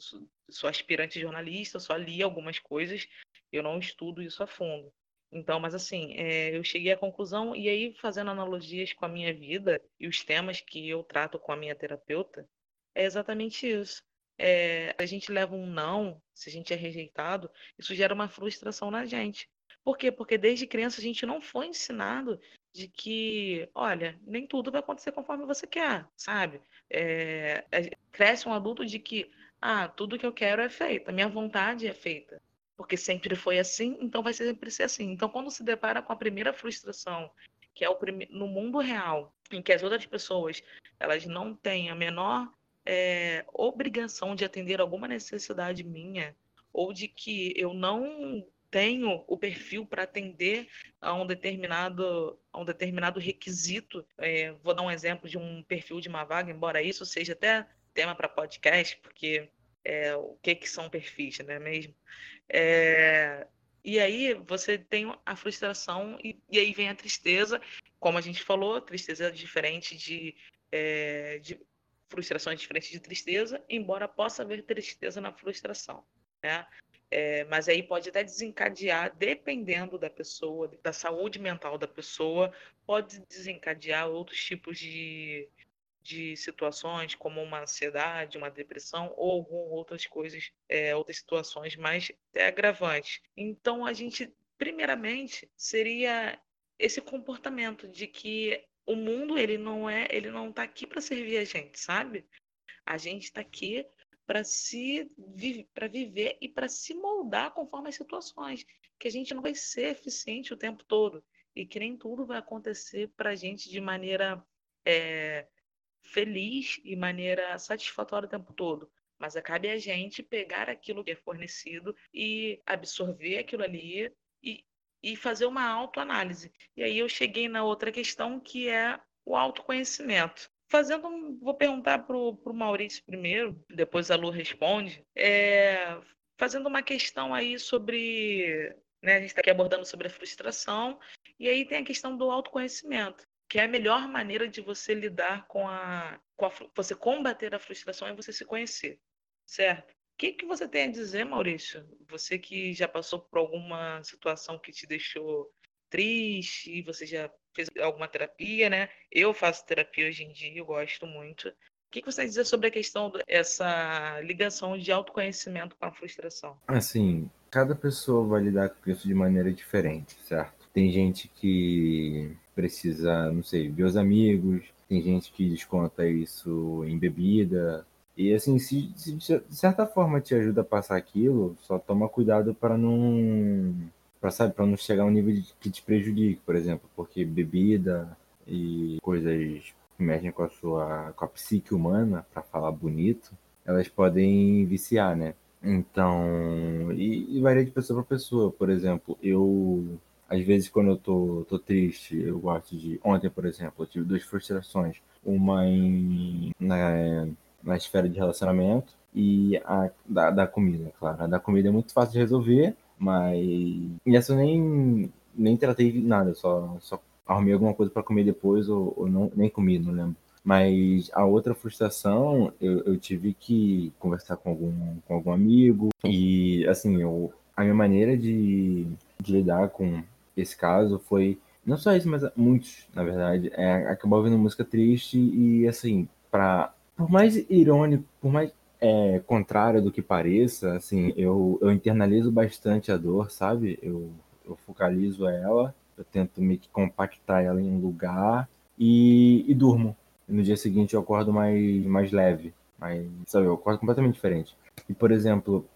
sou aspirante jornalista, eu só li algumas coisas, eu não estudo isso a fundo. Então, mas assim, é, eu cheguei à conclusão, e aí fazendo analogias com a minha vida e os temas que eu trato com a minha terapeuta, é exatamente isso. É, a gente leva um não, se a gente é rejeitado, isso gera uma frustração na gente. Por quê? Porque desde criança a gente não foi ensinado de que, olha, nem tudo vai acontecer conforme você quer, sabe? É, cresce um adulto de que, ah, tudo que eu quero é feito, a minha vontade é feita porque sempre foi assim, então vai sempre ser assim. Então, quando se depara com a primeira frustração, que é o prime... no mundo real, em que as outras pessoas elas não têm a menor é, obrigação de atender alguma necessidade minha, ou de que eu não tenho o perfil para atender a um determinado a um determinado requisito. É, vou dar um exemplo de um perfil de uma vaga, embora isso seja até tema para podcast, porque é, o que, que são perfis, não é mesmo? É, e aí você tem a frustração e, e, aí vem a tristeza, como a gente falou, tristeza é diferente de, é, de frustração é diferente de tristeza, embora possa haver tristeza na frustração, né? É, mas aí pode até desencadear, dependendo da pessoa, da saúde mental da pessoa, pode desencadear outros tipos de, de situações como uma ansiedade, uma depressão ou outras coisas, é, outras situações mais agravantes. Então a gente, primeiramente, seria esse comportamento de que o mundo ele não é, ele não está aqui para servir a gente, sabe? A gente está aqui para se para viver e para se moldar conforme as situações, que a gente não vai ser eficiente o tempo todo e que nem tudo vai acontecer para a gente de maneira é, feliz e maneira satisfatória o tempo todo. Mas cabe a gente pegar aquilo que é fornecido e absorver aquilo ali e, e fazer uma autoanálise. E aí eu cheguei na outra questão que é o autoconhecimento. Fazendo vou perguntar para o Maurício primeiro, depois a Lu responde. É, fazendo uma questão aí sobre. Né, a gente está aqui abordando sobre a frustração E aí tem a questão do autoconhecimento, que é a melhor maneira de você lidar com a, com a você combater a frustração é você se conhecer, certo? Que, que você tem a dizer, Maurício? Você que já passou por alguma situação que te deixou triste, você já fez alguma terapia, né? Eu faço terapia hoje em dia, eu gosto muito. O que, você dizer sobre a questão dessa ligação de autoconhecimento com a frustração? Assim, cada pessoa vai lidar com isso de maneira diferente, certo? Tem gente que precisa, não sei, ver os amigos, tem gente que desconta isso em bebida. E assim, se, se de certa forma te ajuda a passar aquilo, só toma cuidado para não para sabe, para não chegar a um nível de, que te prejudique, por exemplo, porque bebida e coisas mexem com a sua com a psique humana, para falar bonito, elas podem viciar, né? Então, e, e varia de pessoa para pessoa. Por exemplo, eu às vezes quando eu tô, tô triste, eu gosto de. Ontem, por exemplo, eu tive duas frustrações. Uma em, na esfera de relacionamento e a da, da comida, claro. A da comida é muito fácil de resolver, mas. E essa eu nem, nem tratei nada, só, só arrumei alguma coisa para comer depois ou, ou não, nem comi, não lembro. Mas a outra frustração, eu, eu tive que conversar com algum, com algum amigo e, assim, eu, a minha maneira de, de lidar com esse caso foi, não só isso, mas muitos, na verdade, é, acabou ouvindo música triste e, assim, para por mais irônico, por mais é, contrário do que pareça, assim, eu, eu internalizo bastante a dor, sabe? Eu, eu focalizo ela eu tento meio que compactar ela em um lugar e, e durmo. E no dia seguinte eu acordo mais, mais leve, mas, sabe, eu acordo completamente diferente. E, por exemplo,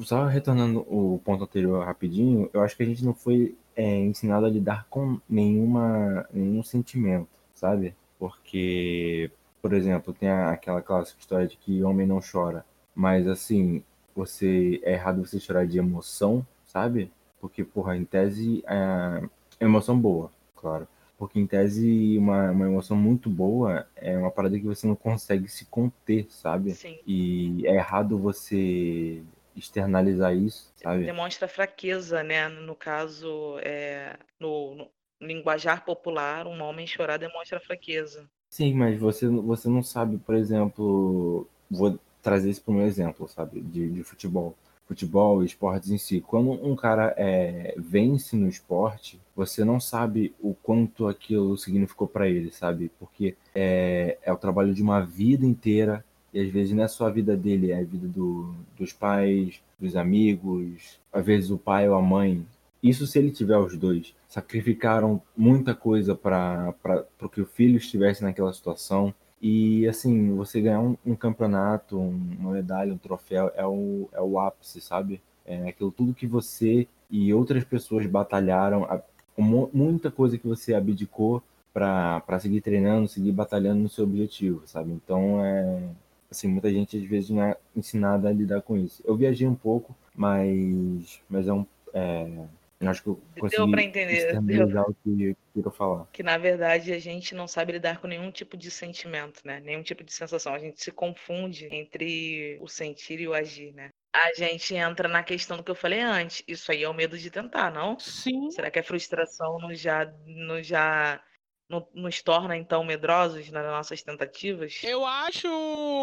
só retornando o ponto anterior rapidinho, eu acho que a gente não foi é, ensinado a lidar com nenhuma, nenhum sentimento, sabe? Porque, por exemplo, tem aquela clássica história de que homem não chora, mas assim, você é errado você chorar de emoção, sabe? Porque, porra, em tese, é, emoção boa, claro. Porque em tese, uma, uma emoção muito boa é uma parada que você não consegue se conter, sabe? Sim. E é errado você externalizar isso, sabe? Demonstra fraqueza, né? No caso, é, no, no linguajar popular, um homem chorar demonstra fraqueza. Sim, mas você, você não sabe, por exemplo, vou trazer isso para um exemplo, sabe, de, de futebol futebol e esportes em si. Quando um cara é, vence no esporte, você não sabe o quanto aquilo significou para ele, sabe? Porque é, é, o trabalho de uma vida inteira e às vezes não é só a vida dele, é a vida do, dos pais, dos amigos, às vezes o pai ou a mãe. Isso se ele tiver os dois. Sacrificaram muita coisa para que o filho estivesse naquela situação. E assim, você ganhar um, um, campeonato, uma medalha, um troféu, é o, é o ápice, sabe? É aquilo tudo que você e outras pessoas batalharam, muita coisa que você abdicou para seguir treinando, seguir batalhando no seu objetivo, sabe? Então, é, assim, muita gente às vezes não é ensinada a lidar com isso. Eu viajei um pouco, mas, mas é um. É, acho que eu consegui [laughs] Deu para entender. Deu. o que eu falar. Que na verdade a gente não sabe lidar com nenhum tipo de sentimento, né? Nenhum tipo de sensação. A gente se confunde entre o sentir e o agir, né? A gente entra na questão do que eu falei antes. Isso aí é o medo de tentar, não? Sim. Será que a frustração nos já, nos já nos torna então medrosos nas nossas tentativas? Eu acho,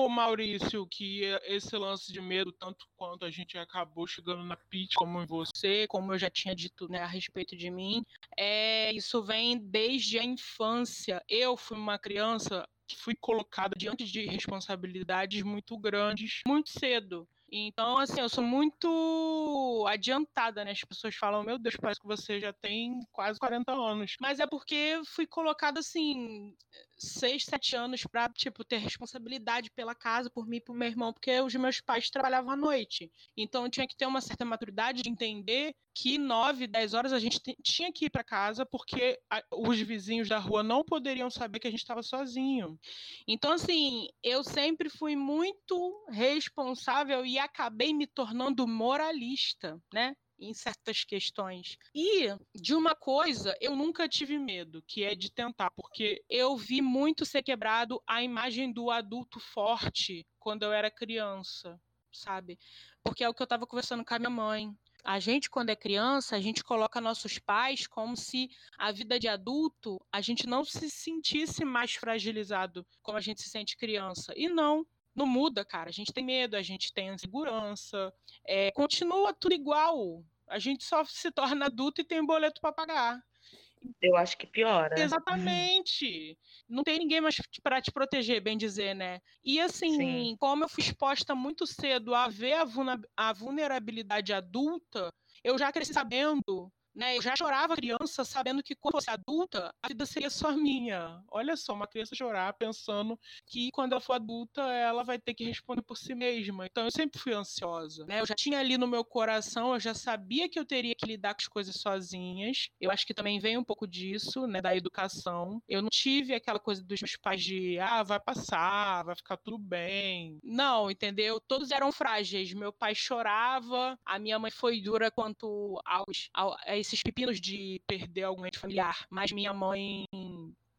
Maurício, que esse lance de medo, tanto quanto a gente acabou chegando na pitch, como em você, como eu já tinha dito né, a respeito de mim, é, isso vem desde a infância. Eu fui uma criança que fui colocada diante de responsabilidades muito grandes muito cedo. Então, assim, eu sou muito adiantada, né? As pessoas falam, meu Deus, parece que você já tem quase 40 anos. Mas é porque fui colocada, assim, 6, 7 anos pra, tipo, ter responsabilidade pela casa, por mim e por meu irmão, porque os meus pais trabalhavam à noite. Então, eu tinha que ter uma certa maturidade de entender que 9, 10 horas a gente tinha que ir para casa, porque a, os vizinhos da rua não poderiam saber que a gente estava sozinho. Então, assim, eu sempre fui muito responsável e acabei me tornando moralista, né? Em certas questões. E de uma coisa eu nunca tive medo, que é de tentar, porque eu vi muito ser quebrado a imagem do adulto forte quando eu era criança, sabe? Porque é o que eu estava conversando com a minha mãe. A gente, quando é criança, a gente coloca nossos pais como se a vida de adulto a gente não se sentisse mais fragilizado como a gente se sente criança. E não, não muda, cara. A gente tem medo, a gente tem insegurança, é, continua tudo igual. A gente só se [laughs] torna adulto e tem um boleto para pagar. Eu acho que piora. Exatamente. Não tem ninguém mais para te proteger, bem dizer, né? E assim, Sim. como eu fui exposta muito cedo a ver a vulnerabilidade adulta, eu já cresci sabendo né? Eu já chorava criança sabendo que quando fosse adulta, a vida seria só minha. Olha só, uma criança chorar pensando que quando ela for adulta, ela vai ter que responder por si mesma. Então eu sempre fui ansiosa, né? Eu já tinha ali no meu coração, eu já sabia que eu teria que lidar com as coisas sozinhas. Eu acho que também vem um pouco disso, né, da educação. Eu não tive aquela coisa dos meus pais de, ah, vai passar, vai ficar tudo bem. Não, entendeu? Todos eram frágeis. Meu pai chorava, a minha mãe foi dura quanto aos, aos esses pepinos de perder algum ente familiar, mas minha mãe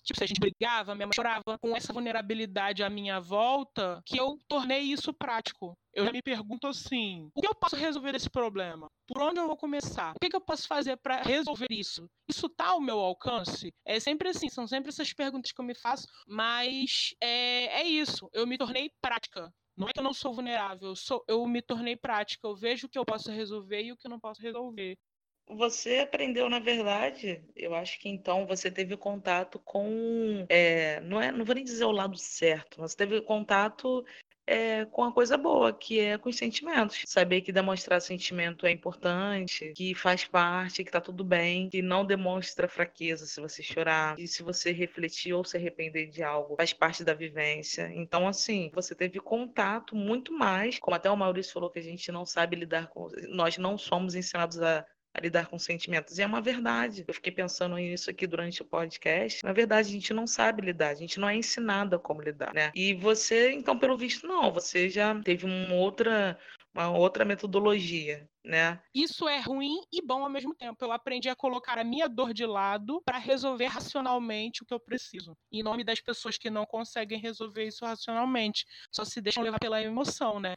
tipo, se a gente brigava, minha mãe chorava com essa vulnerabilidade à minha volta, que eu tornei isso prático. Eu já me pergunto assim: o que eu posso resolver esse problema? Por onde eu vou começar? O que, eu posso fazer para resolver isso? Isso está ao meu alcance? É sempre assim, são sempre essas perguntas que eu me faço, mas é, é isso. Eu me tornei prática. Não é que eu não sou vulnerável, eu, sou, eu me tornei prática. Eu vejo o que eu posso resolver e o que eu não posso resolver você aprendeu, na verdade, eu acho que então você teve contato com, é, não é, não vou nem dizer o lado certo, mas teve contato é, com a coisa boa, que é com os sentimentos. Saber que demonstrar sentimento é importante, que faz parte, que tá tudo bem, que não demonstra fraqueza se você chorar, e se você refletir ou se arrepender de algo, faz parte da vivência. Então, assim, você teve contato muito mais, como até o Maurício falou que a gente não sabe lidar com. Nós não somos ensinados a a lidar com sentimentos. E é uma verdade. Eu fiquei pensando nisso aqui durante o podcast. Na verdade, a gente não sabe lidar, a gente não é ensinada como lidar, né? E você, então, pelo visto, não. Você já teve uma outra, uma outra metodologia, né? Isso é ruim e bom ao mesmo tempo. Eu aprendi a colocar a minha dor de lado para resolver racionalmente o que eu preciso. Em nome das pessoas que não conseguem resolver isso racionalmente, só se deixam levar pela emoção, né?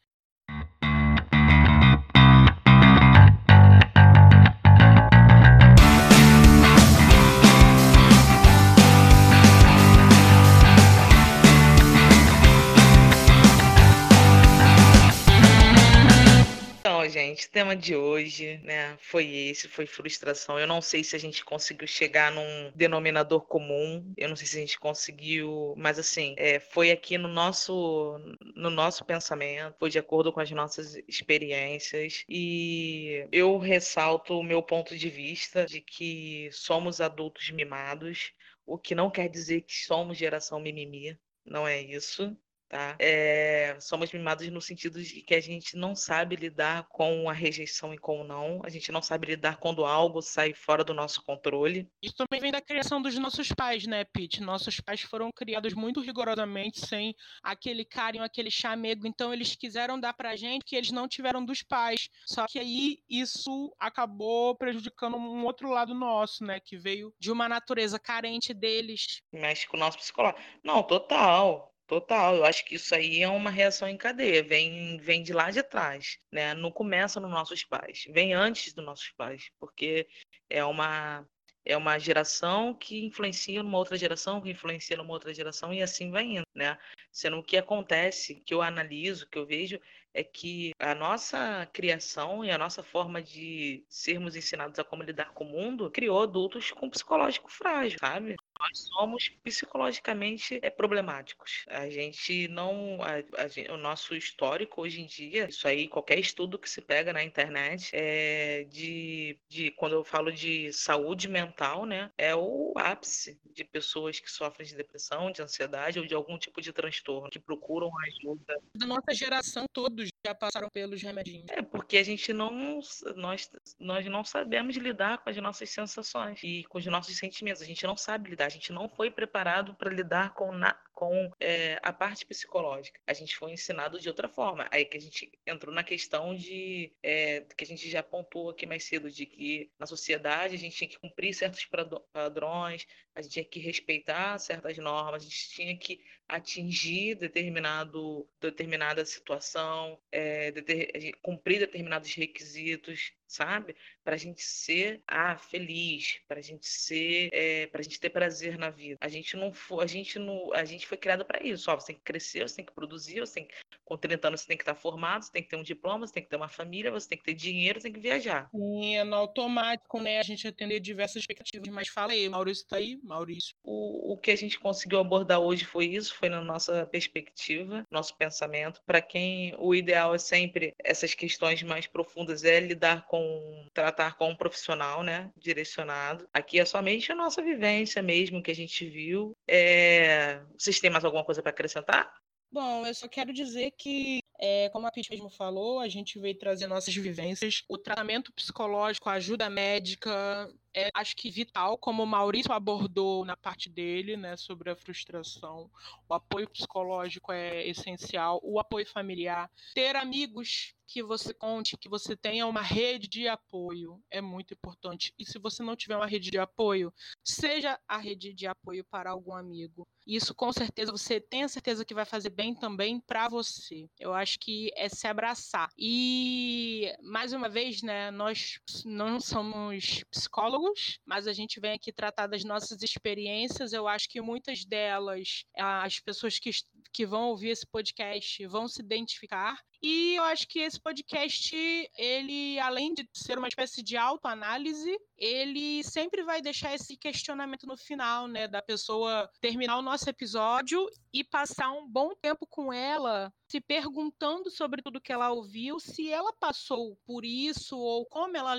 Gente, o tema de hoje, né, foi esse, foi frustração. Eu não sei se a gente conseguiu chegar num denominador comum, eu não sei se a gente conseguiu, mas assim, é, foi aqui no nosso, no nosso pensamento, foi de acordo com as nossas experiências e eu ressalto o meu ponto de vista de que somos adultos mimados, o que não quer dizer que somos geração mimimi, não é isso tá? É, somos mimados no sentido de que a gente não sabe lidar com a rejeição e com o não, a gente não sabe lidar quando algo sai fora do nosso controle. Isso também vem da criação dos nossos pais, né, Pete? Nossos pais foram criados muito rigorosamente, sem aquele carinho, aquele chamego, então eles quiseram dar pra gente que eles não tiveram dos pais. Só que aí isso acabou prejudicando um outro lado nosso, né, que veio de uma natureza carente deles. Mexe com o nosso psicológico. Não, total. Total, eu acho que isso aí é uma reação em cadeia, vem, vem de lá de trás, né? Não começa nos nossos pais, vem antes dos nossos pais, porque é uma é uma geração que influencia numa outra geração, que influencia numa outra geração, e assim vai indo, né? Sendo o que acontece, que eu analiso, que eu vejo, é que a nossa criação e a nossa forma de sermos ensinados a como lidar com o mundo criou adultos com psicológico frágil, sabe? Nós somos psicologicamente é, problemáticos. A gente não. A, a, o nosso histórico hoje em dia, isso aí, qualquer estudo que se pega na internet, é de, de quando eu falo de saúde mental, né? É o ápice de pessoas que sofrem de depressão, de ansiedade ou de algum tipo de transtorno, que procuram ajuda. Da nossa geração, todos já passaram pelos remedinhos. É, porque a gente não. Nós, nós não sabemos lidar com as nossas sensações e com os nossos sentimentos. A gente não sabe lidar, a gente não foi preparado para lidar com, na, com é, a parte psicológica. A gente foi ensinado de outra forma. Aí que a gente entrou na questão de é, que a gente já apontou aqui mais cedo, de que na sociedade a gente tinha que cumprir certos padrões, a gente tinha que respeitar certas normas, a gente tinha que atingir determinado, determinada situação, é, deter, cumprir determinados requisitos, sabe? Para a gente ser ah, feliz, para a gente ser, é, para a gente ter prazer na vida. A gente não foi, a gente não, a gente foi criado para isso. Ó, você tem que crescer, você tem que produzir, você tem que, com 30 anos você tem que estar formado, você tem que ter um diploma, você tem que ter uma família, você tem que ter dinheiro, você tem que viajar. Sim, é no automático, né? A gente atender diversas expectativas. Mas fala aí, Maurício está aí, Maurício. O, o que a gente conseguiu abordar hoje foi isso, foi na nossa perspectiva, nosso pensamento. Para quem o ideal é sempre essas questões mais profundas é lidar com, tratar com um profissional, né, direcionado. Aqui é somente a nossa vivência mesmo que a gente viu. É... Vocês têm mais alguma coisa para acrescentar? Bom, eu só quero dizer que é, como a Pete mesmo falou, a gente veio trazer nossas vivências. O tratamento psicológico, a ajuda médica, é, acho que vital, como o Maurício abordou na parte dele, né, sobre a frustração. O apoio psicológico é essencial, o apoio familiar. Ter amigos que você conte, que você tenha uma rede de apoio é muito importante. E se você não tiver uma rede de apoio, seja a rede de apoio para algum amigo. Isso com certeza você tenha certeza que vai fazer bem também para você. Eu acho que é se abraçar. E mais uma vez, né, nós não somos psicólogos, mas a gente vem aqui tratar das nossas experiências. Eu acho que muitas delas, as pessoas que que vão ouvir esse podcast vão se identificar. E eu acho que esse podcast, ele, além de ser uma espécie de autoanálise, ele sempre vai deixar esse questionamento no final, né? Da pessoa terminar o nosso episódio e passar um bom tempo com ela, se perguntando sobre tudo que ela ouviu, se ela passou por isso ou como ela,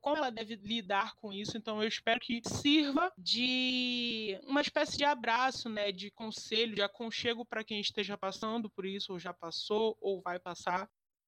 como ela deve lidar com isso. Então eu espero que sirva de uma espécie de abraço, né? De conselho, de aconchego para quem esteja passando por isso, ou já passou, ou vai passar.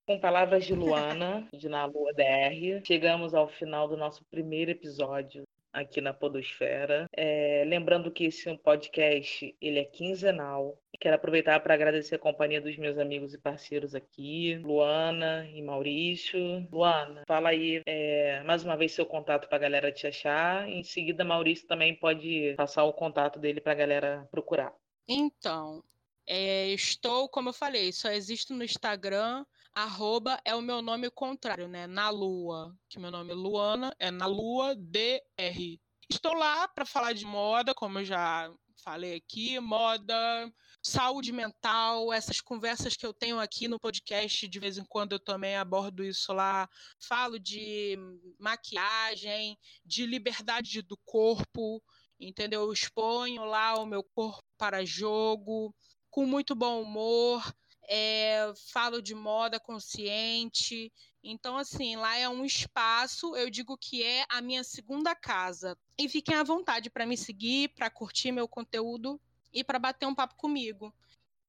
Com palavras de Luana, de Na Lua DR, chegamos ao final do nosso primeiro episódio aqui na Podosfera. É, lembrando que esse é podcast ele é quinzenal. Quero aproveitar para agradecer a companhia dos meus amigos e parceiros aqui, Luana e Maurício. Luana, fala aí é, mais uma vez seu contato para a galera te achar. Em seguida, Maurício também pode passar o contato dele para a galera procurar. Então, é, estou, como eu falei, só existo no Instagram. Arroba é o meu nome contrário, né? Na Lua, que meu nome é Luana, é na Lua DR. Estou lá para falar de moda, como eu já falei aqui, moda, saúde mental, essas conversas que eu tenho aqui no podcast, de vez em quando eu também abordo isso lá. Falo de maquiagem, de liberdade do corpo, entendeu? Eu exponho lá o meu corpo para jogo com muito bom humor, é, falo de moda consciente. Então, assim, lá é um espaço, eu digo que é a minha segunda casa. E fiquem à vontade para me seguir, para curtir meu conteúdo e para bater um papo comigo.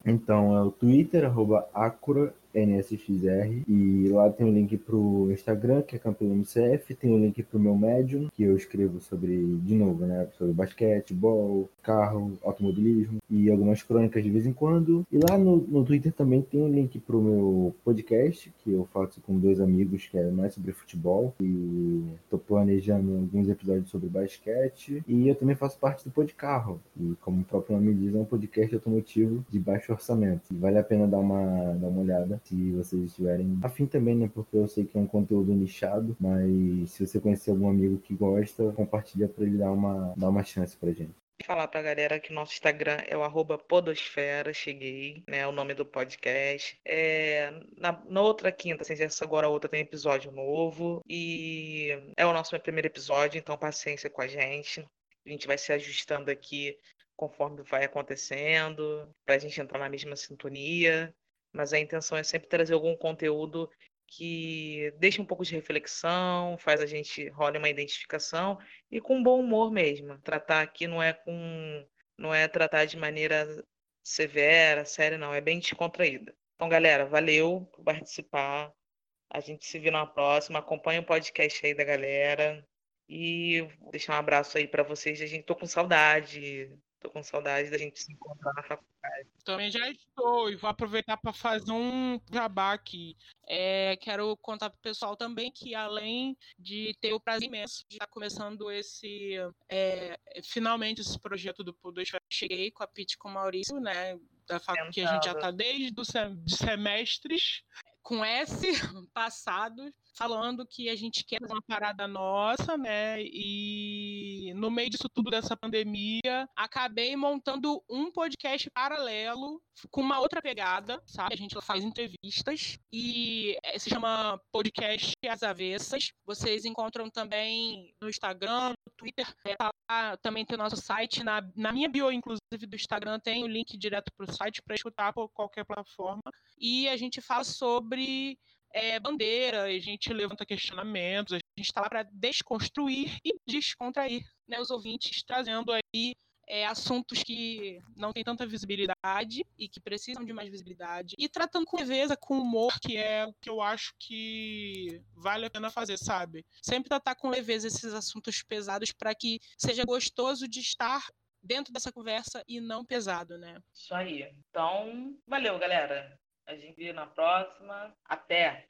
Então, é o Twitter, arroba Acura, NSXR. E lá tem o um link pro Instagram, que é campeão MCF. Tem o um link pro meu Medium, que eu escrevo sobre, de novo, né? Sobre basquete, bol, carro, automobilismo e algumas crônicas de vez em quando. E lá no, no Twitter também tem um link pro meu podcast, que eu faço com dois amigos, que é mais sobre futebol. E tô planejando alguns episódios sobre basquete. E eu também faço parte do Podcarro. E como o próprio nome diz, é um podcast automotivo de baixo orçamento. E vale a pena dar uma, dar uma olhada se vocês estiverem afim também, né? Porque eu sei que é um conteúdo nichado, mas se você conhecer algum amigo que gosta, compartilha para ele dar uma, dar uma chance pra gente falar pra galera que o nosso Instagram é o podosfera, cheguei, né, o nome do podcast. É, na, na outra quinta, sem essa agora a outra, tem episódio novo e é o nosso primeiro episódio, então paciência com a gente. A gente vai se ajustando aqui conforme vai acontecendo, para a gente entrar na mesma sintonia mas a intenção é sempre trazer algum conteúdo que deixa um pouco de reflexão, faz a gente rolar uma identificação e com bom humor mesmo. Tratar aqui não é com não é tratar de maneira severa, séria, não, é bem descontraída. Então, galera, valeu por participar. A gente se vê na próxima. Acompanha o podcast aí da galera. E deixar um abraço aí para vocês. A gente tô com saudade. Tô com saudade da gente se encontrar na faculdade. Também já estou e vou aproveitar para fazer um jabá aqui. É, quero contar para o pessoal também que, além de ter o prazer imenso de estar começando esse, é, finalmente, esse projeto do Pool cheguei com a Pete com o Maurício, né? Da faculdade que a gente já está desde os semestres com S [laughs] passado, falando que a gente quer uma parada nossa, né? E no meio disso tudo dessa pandemia, acabei montando um podcast paralelo com uma outra pegada, sabe? A gente faz entrevistas e eh, se chama Podcast As Avessas. Vocês encontram também no Instagram, no Twitter, é, tá também tem o nosso site. Na, na minha bio, inclusive, do Instagram, tem o link direto para o site para escutar por qualquer plataforma. E a gente fala sobre é, bandeira, a gente levanta questionamentos, a gente está lá para desconstruir e descontrair né, os ouvintes, trazendo aí é, assuntos que não têm tanta visibilidade e que precisam de mais visibilidade. E tratando com leveza, com humor, que é o que eu acho que vale a pena fazer, sabe? Sempre tratar com leveza esses assuntos pesados para que seja gostoso de estar dentro dessa conversa e não pesado, né? Isso aí. Então, valeu, galera. A gente vê na próxima. Até!